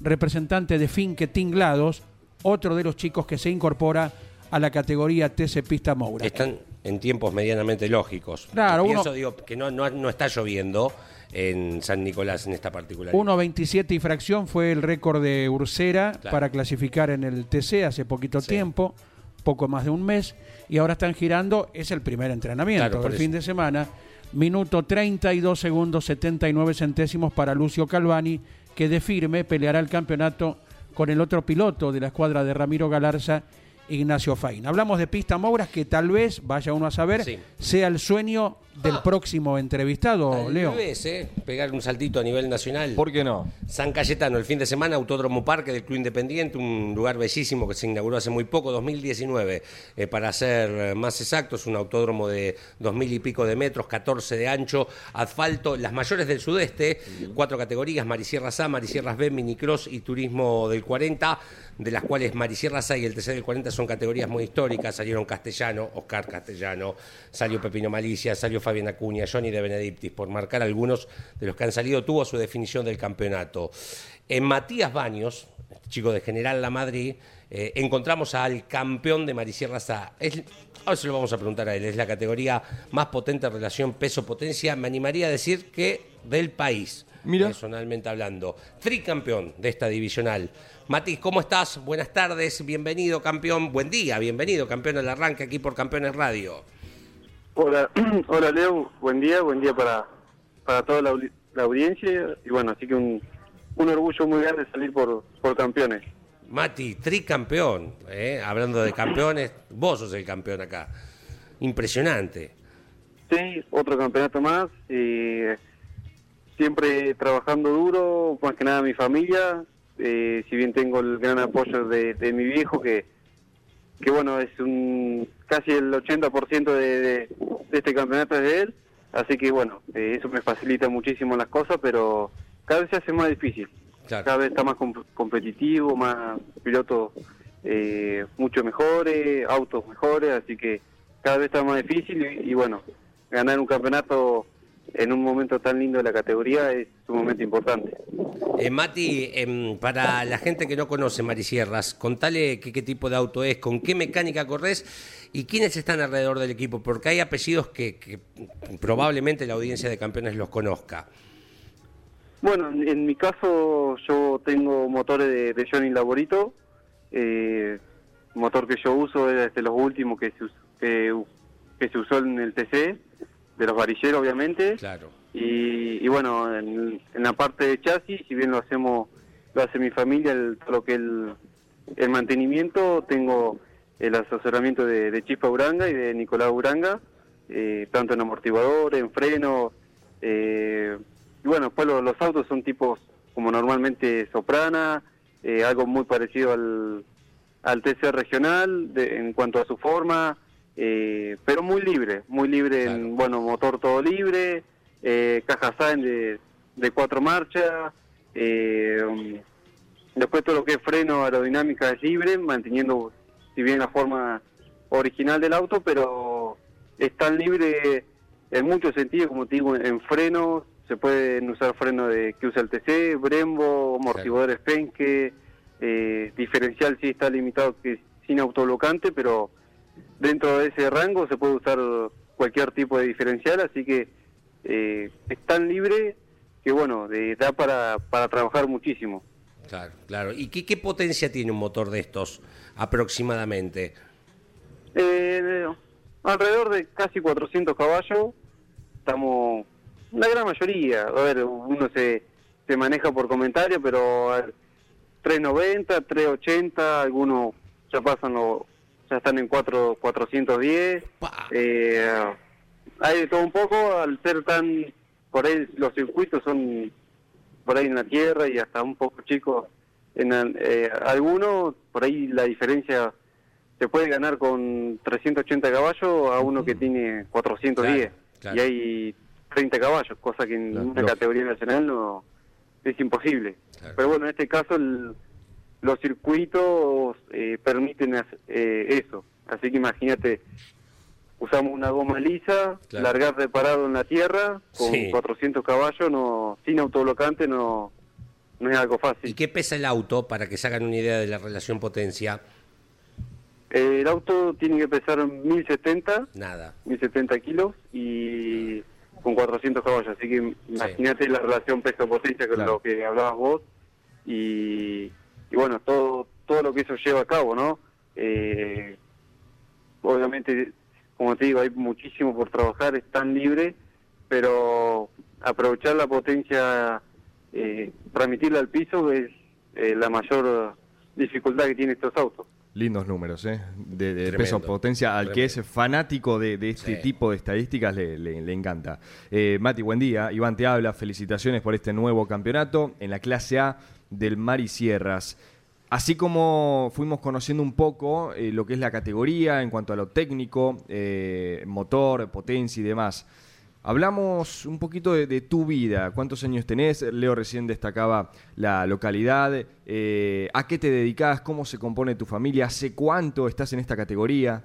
representante de Finque Tinglados, otro de los chicos que se incorpora a la categoría TC Pista Mouras. Están, en tiempos medianamente lógicos. Claro, Pienso, uno- digo, que no, no, no está lloviendo en San Nicolás en esta particular. 1.27 y fracción fue el récord de Ursera Claro. para clasificar en el TC hace poquito tiempo, poco más de un mes, y ahora están girando, es el primer entrenamiento Claro, por del fin de semana, minuto 32 segundos 79 centésimos para Lucio Calvani, que de firme peleará el campeonato con el otro piloto de la escuadra de Ramiro Galarza, Ignacio Fain. Hablamos de pista Mouras, que tal vez, vaya uno a saber, Sí. sea el sueño del próximo entrevistado, Tal Leo. vez, ¿eh? Pegar un saltito a nivel nacional. ¿Por qué no? San Cayetano, el fin de semana, Autódromo Parque del Club Independiente, un lugar bellísimo que se inauguró hace muy poco, 2019. Eh, para ser eh, más exactos, un autódromo de dos mil y pico de metros, 14 de ancho, asfalto, las mayores del sudeste, cuatro categorías, Marisierras A, Marisierras B, Minicross y Turismo del 40, de las cuales Marisierras A y el TC del 40 son categorías muy históricas. Salieron Castellano, Oscar Castellano, salió Pepino Malicia, salió Fabián Acuña, Johnny de Benedictis, por marcar algunos de los que han salido, tuvo su definición del campeonato. En Matías Baños, chico de General La Madrid, eh, encontramos al campeón de Marisierras A. Es, ahora se lo vamos a preguntar a él, es la categoría más potente en relación peso-potencia, me animaría a decir que del país. Mira. Personalmente hablando. Tricampeón de esta divisional. Matiz, ¿cómo estás? Buenas tardes, bienvenido campeón, buen día, bienvenido campeón al arranque aquí por Campeones Radio. Hola, hola Leo, buen día, buen día para, para toda la, la audiencia y bueno, así que un, un orgullo muy grande salir por, por campeones. Mati, tricampeón, ¿eh? hablando de campeones, vos sos el campeón acá. Impresionante. Sí, otro campeonato más, eh, siempre trabajando duro, más que nada mi familia, eh, si bien tengo el gran apoyo de, de mi viejo que, que bueno, es un casi el 80% de, de, de este campeonato es de él, así que bueno, eh, eso me facilita muchísimo las cosas, pero cada vez se hace más difícil. Cada vez está más com- competitivo, más pilotos eh, mucho mejores, autos mejores, así que cada vez está más difícil y, y bueno, ganar un campeonato en un momento tan lindo de la categoría es sumamente importante. Eh, Mati, em, para la gente que no conoce Marisierras, contale qué, qué tipo de auto es, con qué mecánica corres y quiénes están alrededor del equipo, porque hay apellidos que, que probablemente la audiencia de campeones los conozca. Bueno, en, en mi caso yo tengo motores de, de Johnny Laborito, eh, motor que yo uso es de los últimos que se, que se usó en el TC, de los varilleros obviamente. Claro. Y, y bueno, en, en la parte de chasis, si bien lo hacemos, lo hace mi familia, el, todo lo que el, el mantenimiento, tengo el asesoramiento de, de Chispa Uranga y de Nicolás Uranga, eh, tanto en amortiguador, en freno, eh, y bueno, después los, los autos son tipos como normalmente Soprana, eh, algo muy parecido al, al TC regional de- en cuanto a su forma, eh, pero muy libre, muy libre, en, bueno, motor todo libre, eh, caja Sain de, de cuatro marchas, eh, um, después todo lo que es freno aerodinámica es libre, manteniendo si bien la forma original del auto, pero es tan libre en muchos sentidos, como te digo, en frenos, se pueden usar frenos de, que usa el TC, Brembo, amortiguadores Penske, eh, diferencial sí está limitado que sin autoblocante, pero dentro de ese rango se puede usar cualquier tipo de diferencial, así que eh, es tan libre que bueno, de- da para, para trabajar muchísimo. Claro, claro. ¿Y qué, qué potencia tiene un motor de estos aproximadamente? Eh, alrededor de casi 400 caballos, estamos, la gran mayoría, a ver, uno se, se maneja por comentario, pero a ver, 390, 380, algunos ya pasan los, ya están en 4, 410, eh, hay de todo un poco, al ser tan, por ahí los circuitos son por ahí en la tierra y hasta un poco chicos en eh, algunos, por ahí la diferencia se puede ganar con 380 caballos a uno que tiene 410 Claro, claro. y hay 30 cabalos, cosa que en Claro, una lógico. categoría nacional no es imposible. Pero bueno, en este caso el- los circuitos eh, permiten eh, eso, así que imagínate, usamos una goma lisa, Claro. largar de parado en la tierra con Sí. 400 caballos, no sin autoblocante no no es algo fácil. ¿Y qué pesa el auto para que se hagan una idea de la relación potencia? El auto tiene que pesar 1070, Nada. 1070 kilos y con 400 caballos. Así que imagínate la relación peso-potencia con Claro. lo que hablabas vos y, y bueno, todo todo lo que eso lleva a cabo, ¿no? Eh, obviamente, como te digo, hay muchísimo por trabajar, es tan libre, pero aprovechar la potencia, eh, transmitirla al piso es eh, la mayor dificultad que tienen estos autos. Lindos números, ¿eh? De, de Tremendo, peso potencia. Al que es fanático de, de este Sí. tipo de estadísticas le, le- le encanta. Eh, Mati, buen día. Iván te habla. Felicitaciones por este nuevo campeonato en la clase A del Mar y Sierras. Así como fuimos conociendo un poco eh, lo que es la categoría en cuanto a lo técnico, eh, motor, potencia y demás. Hablamos un poquito de, tu vida, cuántos años tenés, Leo recién destacaba la localidad, eh, a qué te dedicás, cómo se compone tu familia, hace cuánto estás en esta categoría.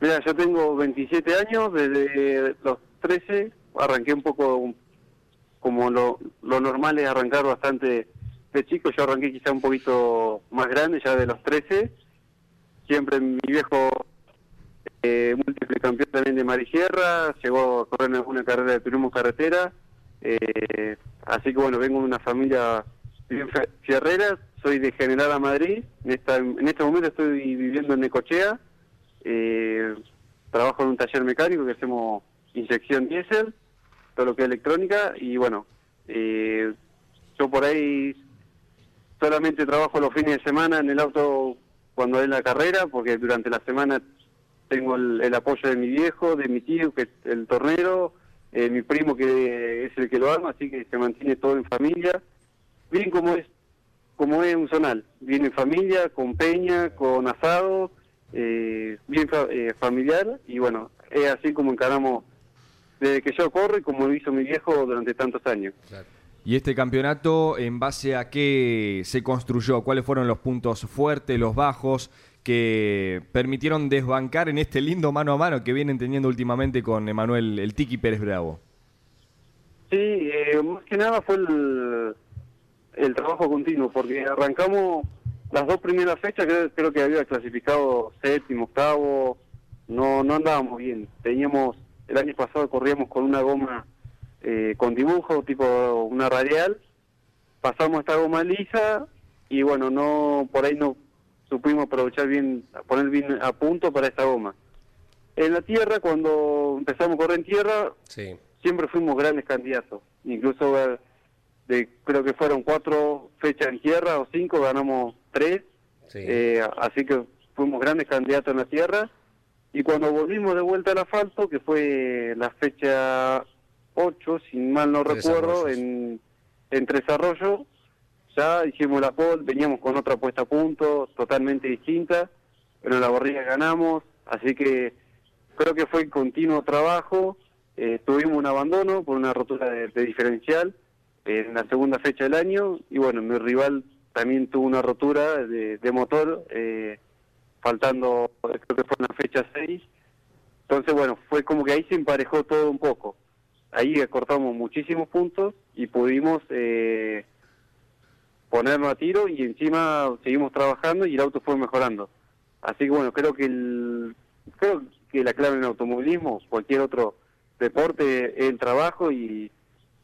Mira, yo tengo 27 años, desde los 13 arranqué un poco como lo, lo normal es arrancar bastante de chico, yo arranqué quizá un poquito más grande, ya de los 13. Siempre mi viejo, eh, múltiple campeón también de Marisierra, llegó a correr en alguna carrera de turismo carretera. eh, así que bueno, vengo de una familia bien fierrera, soy de General a Madrid, en, esta, en este momento estoy viviendo en Necochea. Eh, trabajo en un taller mecánico que hacemos inyección diésel, todo lo que es electrónica y bueno, eh, yo por ahí solamente trabajo los fines de semana en el auto cuando es la carrera, porque durante la semana tengo el, apoyo de mi viejo, de mi tío, que es el tornero, eh, mi primo que es el que lo arma, así que se mantiene todo en familia. Bien como es como es un zonal, bien en familia, con peña, con asado, eh, bien eh, familiar y bueno, es así como encaramos desde que yo corro y como lo hizo mi viejo durante tantos años. Y este campeonato, ¿en base a qué se construyó? ¿Cuáles fueron los puntos fuertes, los bajos, que permitieron desbancar en este lindo mano a mano que vienen teniendo últimamente con Emanuel el Tiki Pérez Bravo? Sí, eh, más que nada fue el, el trabajo continuo, porque arrancamos las dos primeras fechas, creo, creo que había clasificado séptimo, octavo, no, no andábamos bien. Teníamos, el año pasado corríamos con una goma eh, con dibujo, tipo una radial, pasamos esta goma lisa y bueno, no por ahí no supimos aprovechar bien, poner bien a punto para esta goma. En la tierra, cuando empezamos a correr en tierra, Sí. siempre fuimos grandes candidatos. Incluso eh, de, creo que fueron cuatro fechas en tierra o cinco, ganamos tres. Sí. Eh, así que fuimos grandes candidatos en la tierra. Y cuando volvimos de vuelta al asfalto, que fue la fecha 8, si mal no Tres recuerdo, Arroyos. en, en Tres Arroyos, ya hicimos la pole, veníamos con otra puesta a punto, totalmente distinta, pero en la barriga ganamos, así que creo que fue continuo trabajo, eh, tuvimos un abandono por una rotura de, de diferencial en la segunda fecha del año, y bueno, mi rival también tuvo una rotura de, de motor, eh, faltando, creo que fue en fecha 6, entonces bueno, fue como que ahí se emparejó todo un poco, ahí acortamos muchísimos puntos y pudimos... Eh, ponernos a tiro y encima seguimos trabajando y el auto fue mejorando. Así que bueno, creo que el, creo que la clave en el automovilismo, cualquier otro deporte, es el trabajo y,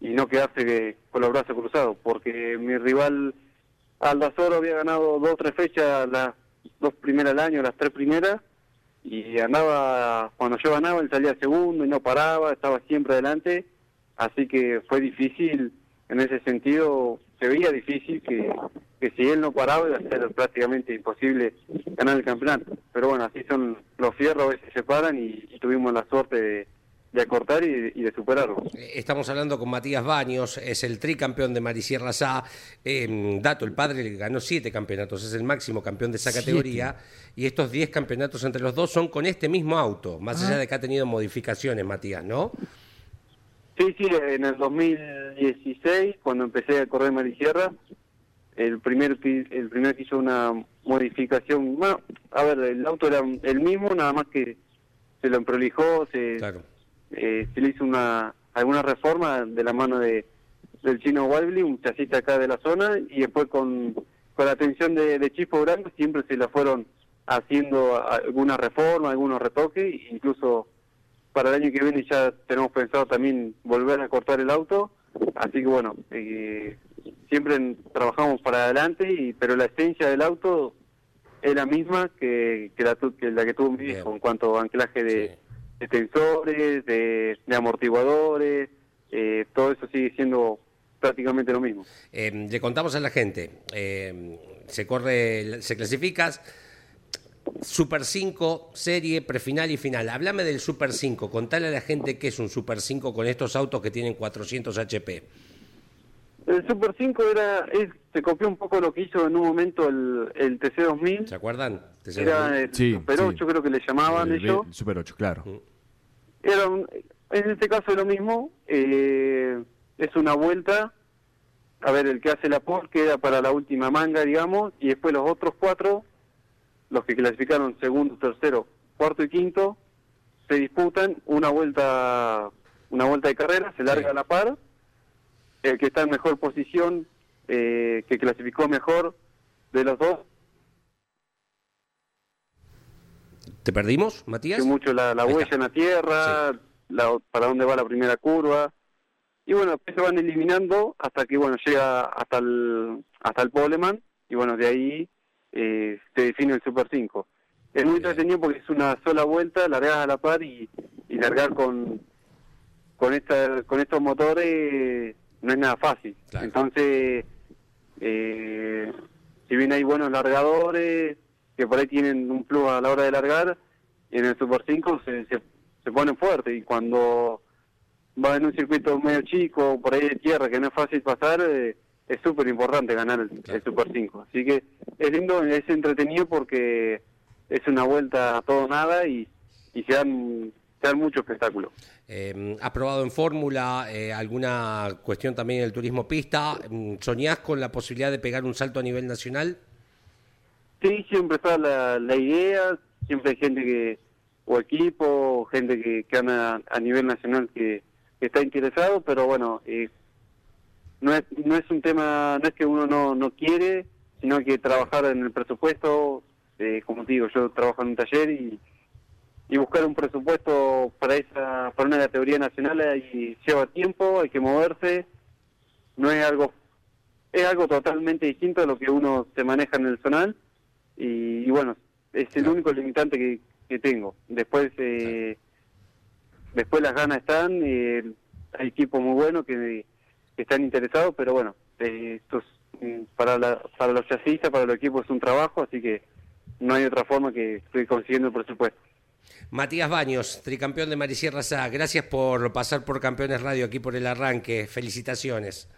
y no quedarse con los brazos cruzados, porque mi rival Aldazoro había ganado dos o tres fechas, las dos primeras del año, las tres primeras, y andaba, cuando yo ganaba, él salía segundo y no paraba, estaba siempre adelante, así que fue difícil, en ese sentido, se veía difícil que, que si él no paraba iba a ser prácticamente imposible ganar el campeonato. Pero bueno, así son los fierros, a veces se paran y, y tuvimos la suerte de, de acortar y, y de superarlo. Eh, Estamos hablando con Matías Baños, es el tricampeón de Marisierra SA. Eh, dato, el padre le ganó siete campeonatos, es el máximo campeón de esa Siete. categoría. Y estos diez campeonatos entre los dos son con este mismo auto, más Ah. allá de que ha tenido modificaciones, Matías, ¿no? Sí, sí, en el 2016, cuando empecé a correr Marisierra, el primer que, el primer que hizo una modificación, bueno, a ver, el auto era el mismo, nada más que se lo emprolijó, se, eh, se le hizo una alguna reforma de la mano de del chino Walbley, un chasista acá de la zona, y después con, con la atención de, de Chispo Branco siempre se la fueron haciendo alguna reforma, algunos retoques, incluso para el año que viene ya tenemos pensado también volver a cortar el auto, así que bueno, eh, siempre trabajamos para adelante, y, pero la esencia del auto es la misma que, que, la, que la que tuvo mi hijo en cuanto a anclaje de, de tensores, de, de amortiguadores, eh, todo eso sigue siendo prácticamente lo mismo. Eh, le contamos a la gente, eh, se corre, se clasificas, Super 5, serie, prefinal y final. Háblame del Super 5, contale a la gente qué es un Super 5 con estos autos que tienen 400 HP. El Super 5 era, es- se copió un poco lo que hizo en un momento el, el TC2000. ¿Se acuerdan? Era el Sí, Super sí. 8 creo que le llamaban El, ellos. el Super 8, claro. Era un- en este caso es lo mismo, eh, es una vuelta, a ver, el que hace la pole queda para la última manga, digamos, y después los otros cuatro, los que clasificaron segundo, tercero, cuarto y quinto, se disputan una vuelta una vuelta de carrera, se larga a la par, el que está en mejor posición, eh, que clasificó mejor de los dos, ¿Te perdimos, Matías? que mucho la, la huella en la tierra, la- para dónde va la primera curva. Y bueno, después se van eliminando hasta que bueno llega hasta el hasta el poleman y bueno, de ahí eh, se define el Super 5. Es muy entretenido porque es una sola vuelta, largas a la par y, y largar con con esta con estos motores no es nada fácil. Entonces, eh, si bien hay buenos largadores que por ahí tienen un plus a la hora de largar, en el Super 5 se, se, se ponen fuertes y cuando va en un circuito medio chico, por ahí de tierra, que no es fácil pasar, eh, es súper importante ganar el, el Super 5. Así que es lindo, es entretenido porque es una vuelta a todo nada y, y se dan, dan mucho espectáculo. Eh, ¿Has probado en fórmula eh, alguna cuestión también en el turismo pista? Mm, ¿Soñás con la posibilidad de pegar un salto a nivel nacional? Sí, siempre está la, la idea, siempre hay gente que, o equipo, gente que, que anda a nivel nacional que, que está interesado, pero bueno, eh, no es no es un tema, no es que uno no, no quiere, sino que trabajar en el presupuesto, eh, como te digo, yo trabajo en un taller y, y buscar un presupuesto para esa para una categoría nacional ahí lleva tiempo, hay que moverse, no es algo es algo totalmente distinto a lo que uno se maneja en el zonal y, y bueno, es el único limitante que, que tengo. Después eh, después las ganas están, eh, hay equipos muy buenos que, que están interesados, pero bueno, eh, esto es, mm, para, la, para los chasis, para los equipos es un trabajo, así que no hay otra forma que estoy consiguiendo el presupuesto. Matías Baños, tricampeón de Marisierra Sá, gracias por pasar por Campeones Radio aquí por el arranque. Felicitaciones.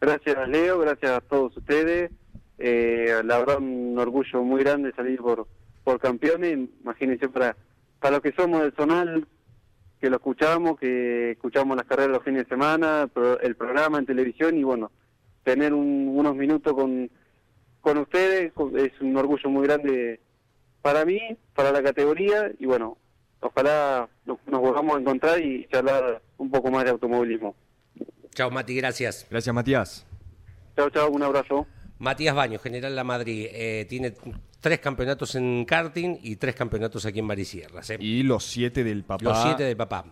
Gracias Leo, gracias a todos ustedes. Eh, la verdad un orgullo muy grande salir por, por campeones. Imagínense para, para los que somos del Zonal, que lo escuchamos, que escuchamos las carreras los fines de semana, el programa en televisión y bueno, tener un- unos minutos con, con ustedes es un orgullo muy grande para mí, para la categoría y bueno, ojalá nos, nos volvamos a encontrar y charlar un poco más de automovilismo. Chao, Mati, gracias. Gracias, Matías. Chao, chao, un abrazo. Matías Baños, General La Madrid, eh, tiene tres campeonatos en karting y tres campeonatos aquí en Marisierras. ¿eh? Y los siete del papá. Los siete del papá.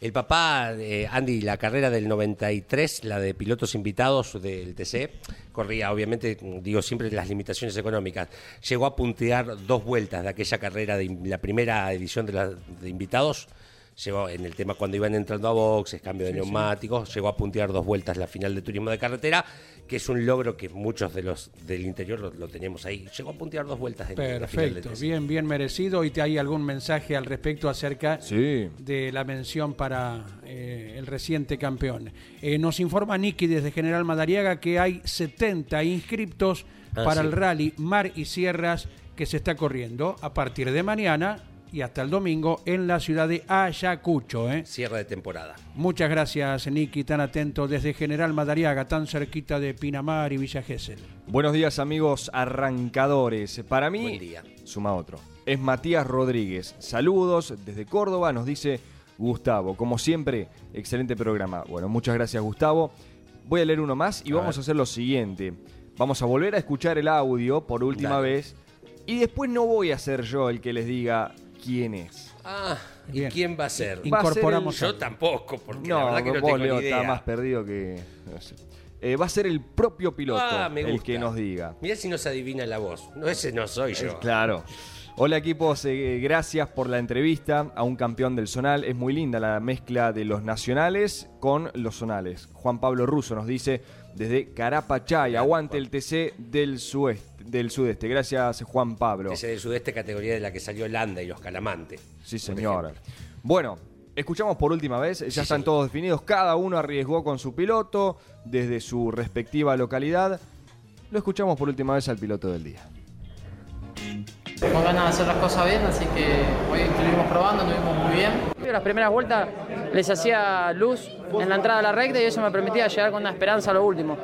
El papá, eh, Andy, la carrera del 93, la de pilotos invitados del TC, corría, obviamente, digo siempre las limitaciones económicas. Llegó a puntear dos vueltas de aquella carrera de la primera edición de, la- de invitados. Llegó en el tema cuando iban entrando a boxes, cambio de Sí, sí. neumáticos, llegó a puntear dos vueltas la final de turismo de carretera, que es un logro que muchos de los del interior lo, lo tenemos ahí. Llegó a puntear dos vueltas en la final Perfecto, TC. bien, bien merecido. ¿Y te hay algún mensaje al respecto acerca Sí. de la mención para eh, el reciente campeón? Eh, nos informa Nicky desde General Madariaga que hay 70 inscriptos Ah, para sí. el rally Mar y Sierras que se está corriendo a partir de mañana y hasta el domingo en la ciudad de Ayacucho. ¿eh? Cierre de temporada. Muchas gracias, Nicky, tan atento desde General Madariaga, tan cerquita de Pinamar y Villa Gesell. Buenos días amigos arrancadores. Para mí, Buen día. suma otro. Es Matías Rodríguez. Saludos desde Córdoba, nos dice Gustavo. Como siempre, excelente programa. Bueno, muchas gracias Gustavo. Voy a leer uno más y A vamos ver. a hacer lo siguiente. Vamos a volver a escuchar el audio por última Dale. vez Y después no voy a ser yo el que les diga quién es. Ah, ¿y Bien. quién va a ser? Va a ser Incorporamos Yo tampoco, porque la No, verdad que no vos, tengo Leo, ni idea. está más perdido que... no sé. Eh, va a ser el propio piloto Ah, me el gusta. que nos diga. Mirá si nos adivina la voz. No, ese no soy yo. Eh, Claro. Hola equipos, eh, gracias por la entrevista a un campeón del Zonal. Es muy linda la mezcla de los nacionales con los zonales. Juan Pablo Russo nos dice desde Carapachay, aguante el TC del, sueste, del sudeste. Gracias Juan Pablo. Ese del sudeste, categoría de la que salió Landa y los Calamantes. Sí, señor. Bueno, escuchamos por última vez, ya Sí, están sí. todos definidos, cada uno arriesgó con su piloto desde su respectiva localidad. Lo escuchamos por última vez al piloto del día. Con ganas de hacer las cosas bien, así que hoy estuvimos probando, nos vimos muy bien. Las primeras vueltas les hacía luz en la entrada de la recta y eso me permitía llegar con una esperanza a lo último.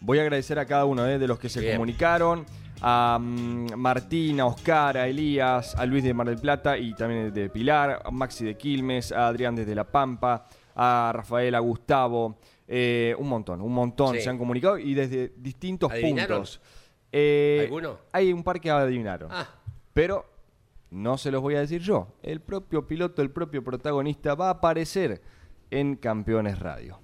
Voy a agradecer a cada uno eh, de los que se Bien. comunicaron. A mm, Martín, a Oscar, a Elías, a Luis de Mar del Plata y también de Pilar, a Maxi de Quilmes, a Adrián desde La Pampa, a Rafael, a Gustavo. eh, un montón, un montón Sí. se han comunicado y desde distintos ¿Adivinaron? puntos. Eh, ¿Alguno? Hay un par que adivinaron. Ah, Pero no se los voy a decir yo. El propio piloto, el propio protagonista va a aparecer en Campeones Radio.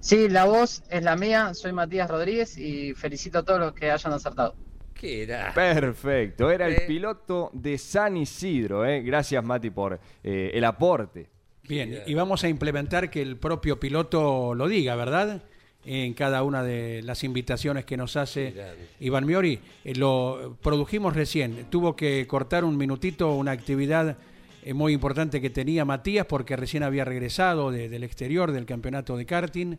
Sí, la voz es la mía, soy Matías Rodríguez y felicito a todos los que hayan acertado. ¿qué era? Perfecto, era el Eh. piloto de San Isidro. eh. Gracias Mati por eh, el aporte. Bien, y vamos a implementar que el propio piloto lo diga, ¿verdad? En cada una de las invitaciones que nos hace. Iván Miori. Eh, lo produjimos recién. Tuvo que cortar un minutito una actividad eh, muy importante que tenía Matías porque recién había regresado de- del exterior del campeonato de karting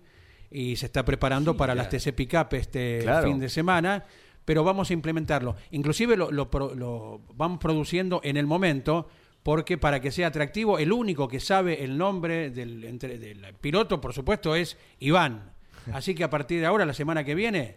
y se está preparando para las TC Pickup este Claro. fin de semana. Pero vamos a implementarlo. Inclusive lo, lo lo vamos produciendo en el momento porque para que sea atractivo, el único que sabe el nombre del, entre- del piloto, por supuesto, es Iván. Así que a partir de ahora, la semana que viene,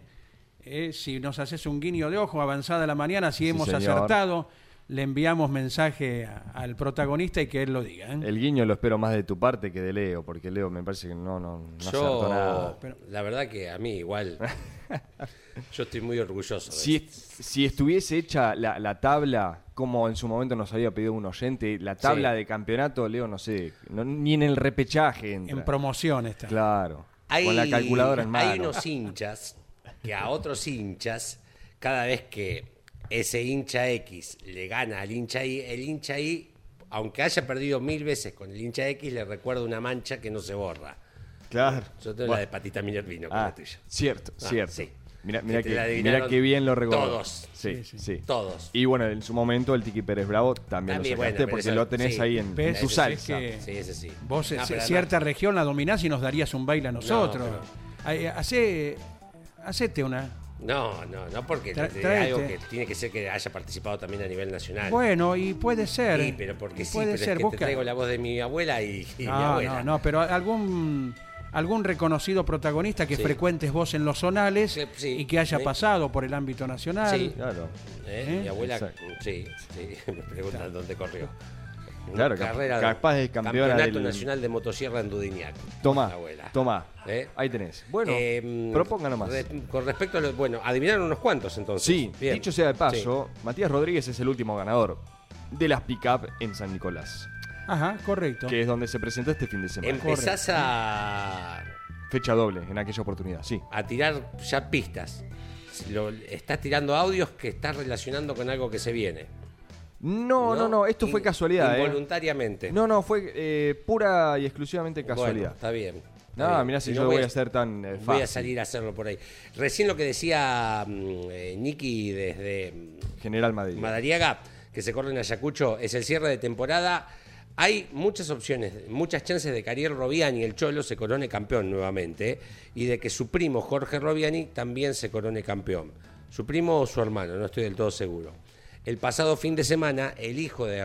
eh, si nos haces un guiño de ojo avanzada la mañana, si Sí, hemos señor. acertado, le enviamos mensaje a- al protagonista y que él lo diga. ¿eh? El guiño lo espero más de tu parte que de Leo, porque Leo me parece que no, no, no acertó nada. Yo, la verdad que a mí igual. yo estoy muy orgulloso. de Si, esto. si estuviese hecha la, la tabla, como en su momento nos había pedido un oyente, la tabla Sí. de campeonato, Leo, no sé, no- ni en el repechaje entra. En promoción está. Claro. Hay, con la calculadora en mano. hay unos hinchas que a otros hinchas, cada vez que ese hincha X le gana al hincha Y, el hincha Y, aunque haya perdido mil veces con el hincha X, le recuerda una mancha que no se borra. Claro. Yo tengo Bueno. la de Patita Minervino con Ah, la tuya. cierto, Ah, cierto. sí. Mira, mira Que mira qué bien lo recuerdo. todos. Sí, sí, sí. Todos. Y bueno, en su momento el Tiki Pérez Bravo también, También, lo bueno, sacaste pero porque eso- lo tenés sí. ahí en, en tu Es salsa. que Sí, ese sí. Vos No, eh, pero cierta región la dominás y nos darías un baile a nosotros. pero- Ay, Hace, hacete una. No, no, no, porque Tra- es algo que tiene que ser que haya participado también a nivel nacional. Bueno, y puede ser. Sí, pero porque sí, puede pero ser. es que busca. te traigo la voz de mi abuela y, y mi No, abuela. no, no, pero algún algún reconocido protagonista que Sí. frecuentes vos en los zonales Sí, sí. y que haya Sí. pasado por el ámbito nacional. Sí. Claro. ¿Eh? ¿Eh? Mi abuela, Exacto. sí, sí, me preguntan dónde corrió. Claro, Carrera, capaz de campeona Campeonato del- Nacional de Motosierra en Dudignac. Toma, Mi abuela. toma. ¿Eh? Ahí tenés. Bueno, Eh, proponga nomás. re- con respecto a lo, bueno, adivinaron unos cuantos entonces. Sí, Bien. dicho sea de paso, Matías Rodríguez es el último ganador de las pick-up en San Nicolás, Ajá, correcto. que es donde se presentó este fin de semana. Empezás a, Fecha doble en aquella oportunidad, sí. a tirar ya pistas. Lo- estás tirando audios que estás relacionando con algo que se viene. No, no, no, esto fue In- casualidad, ¿eh? Involuntariamente. No, no, fue eh, pura y exclusivamente casualidad. Bueno, está bien. está no, bien. mirá si no yo voy a ser tan eh, Voy a salir a hacerlo por ahí. Recién lo que decía mm, eh, Nicky desde mm, General Madrid. Madariaga, que se corre en Ayacucho, es el cierre de temporada. Hay muchas opciones, muchas chances de que Ariel Robiani, el Cholo, se corone campeón nuevamente. Y de que su primo Jorge Robiani también se corone campeón. Su primo o su hermano, no estoy del todo seguro. El pasado fin de semana, el hijo de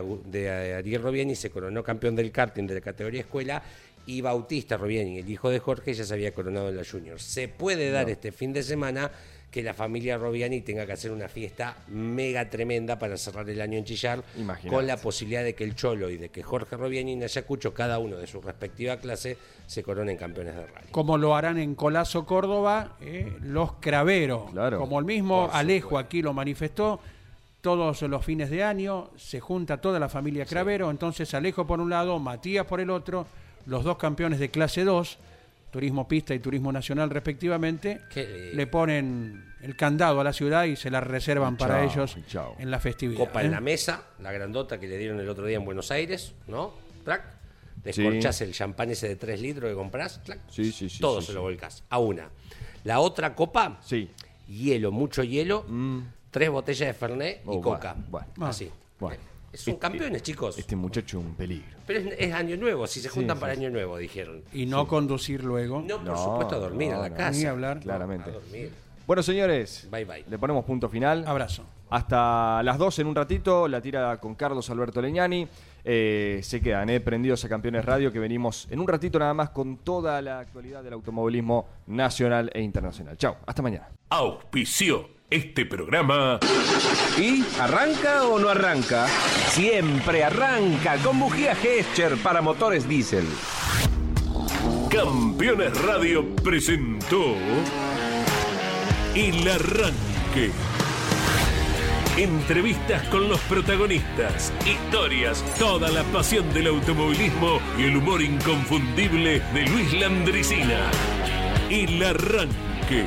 Ariel Robiani se coronó campeón del karting de la categoría escuela y Bautista Robiani, el hijo de Jorge, ya se había coronado en la Junior. Se puede dar este fin de semana que la familia Robiani tenga que hacer una fiesta mega tremenda para cerrar el año en Chillar, Imagínate. con la posibilidad de que el Cholo y de que Jorge Robiani y Ayacucho, cada uno de su respectiva clase, se coronen campeones de rally. Como lo harán en Colazo, Córdoba, eh, los Craveros. Claro. Como el mismo Alejo aquí lo manifestó, todos los fines de año se junta toda la familia Cravero, entonces Alejo por un lado, Matías por el otro, los dos campeones de clase 2, Turismo Pista y Turismo Nacional respectivamente, le ponen el candado a la ciudad y se la reservan para ellos chao. en la festividad. Copa ¿eh? en la mesa, la grandota que le dieron el otro día en Buenos Aires, ¿no? Track. Descorchás el champán ese de 3 litros que comprás, clac, Sí, sí, sí, todo sí, se sí. lo volcás. A una. La otra copa, Sí. hielo, mucho hielo, tres botellas de Fernet y Oh, Coca. bueno, bueno. Así. Bueno. Son campeones, chicos. Este muchacho es un peligro. Pero es, es año nuevo, si se juntan sí, para sí. año nuevo, dijeron. Y no conducir luego. No, por No, supuesto, a dormir a la no. casa. Ni hablar. Claramente. A dormir. Bueno, señores, Bye, bye. le ponemos punto final. Abrazo. Hasta las 2 en un ratito, la tira con Carlos Alberto Leñani. Eh, se quedan eh, prendidos a Campeones Radio, que venimos en un ratito nada más con toda la actualidad del automovilismo nacional e internacional. Chao, hasta mañana. Auspició este programa. ¿Y arranca o no arranca? Siempre arranca con bujía Gescher para motores diésel. Campeones Radio presentó El Arranque. Entrevistas con los protagonistas, historias, toda la pasión del automovilismo y el humor inconfundible de Luis Landricina. El Arranque.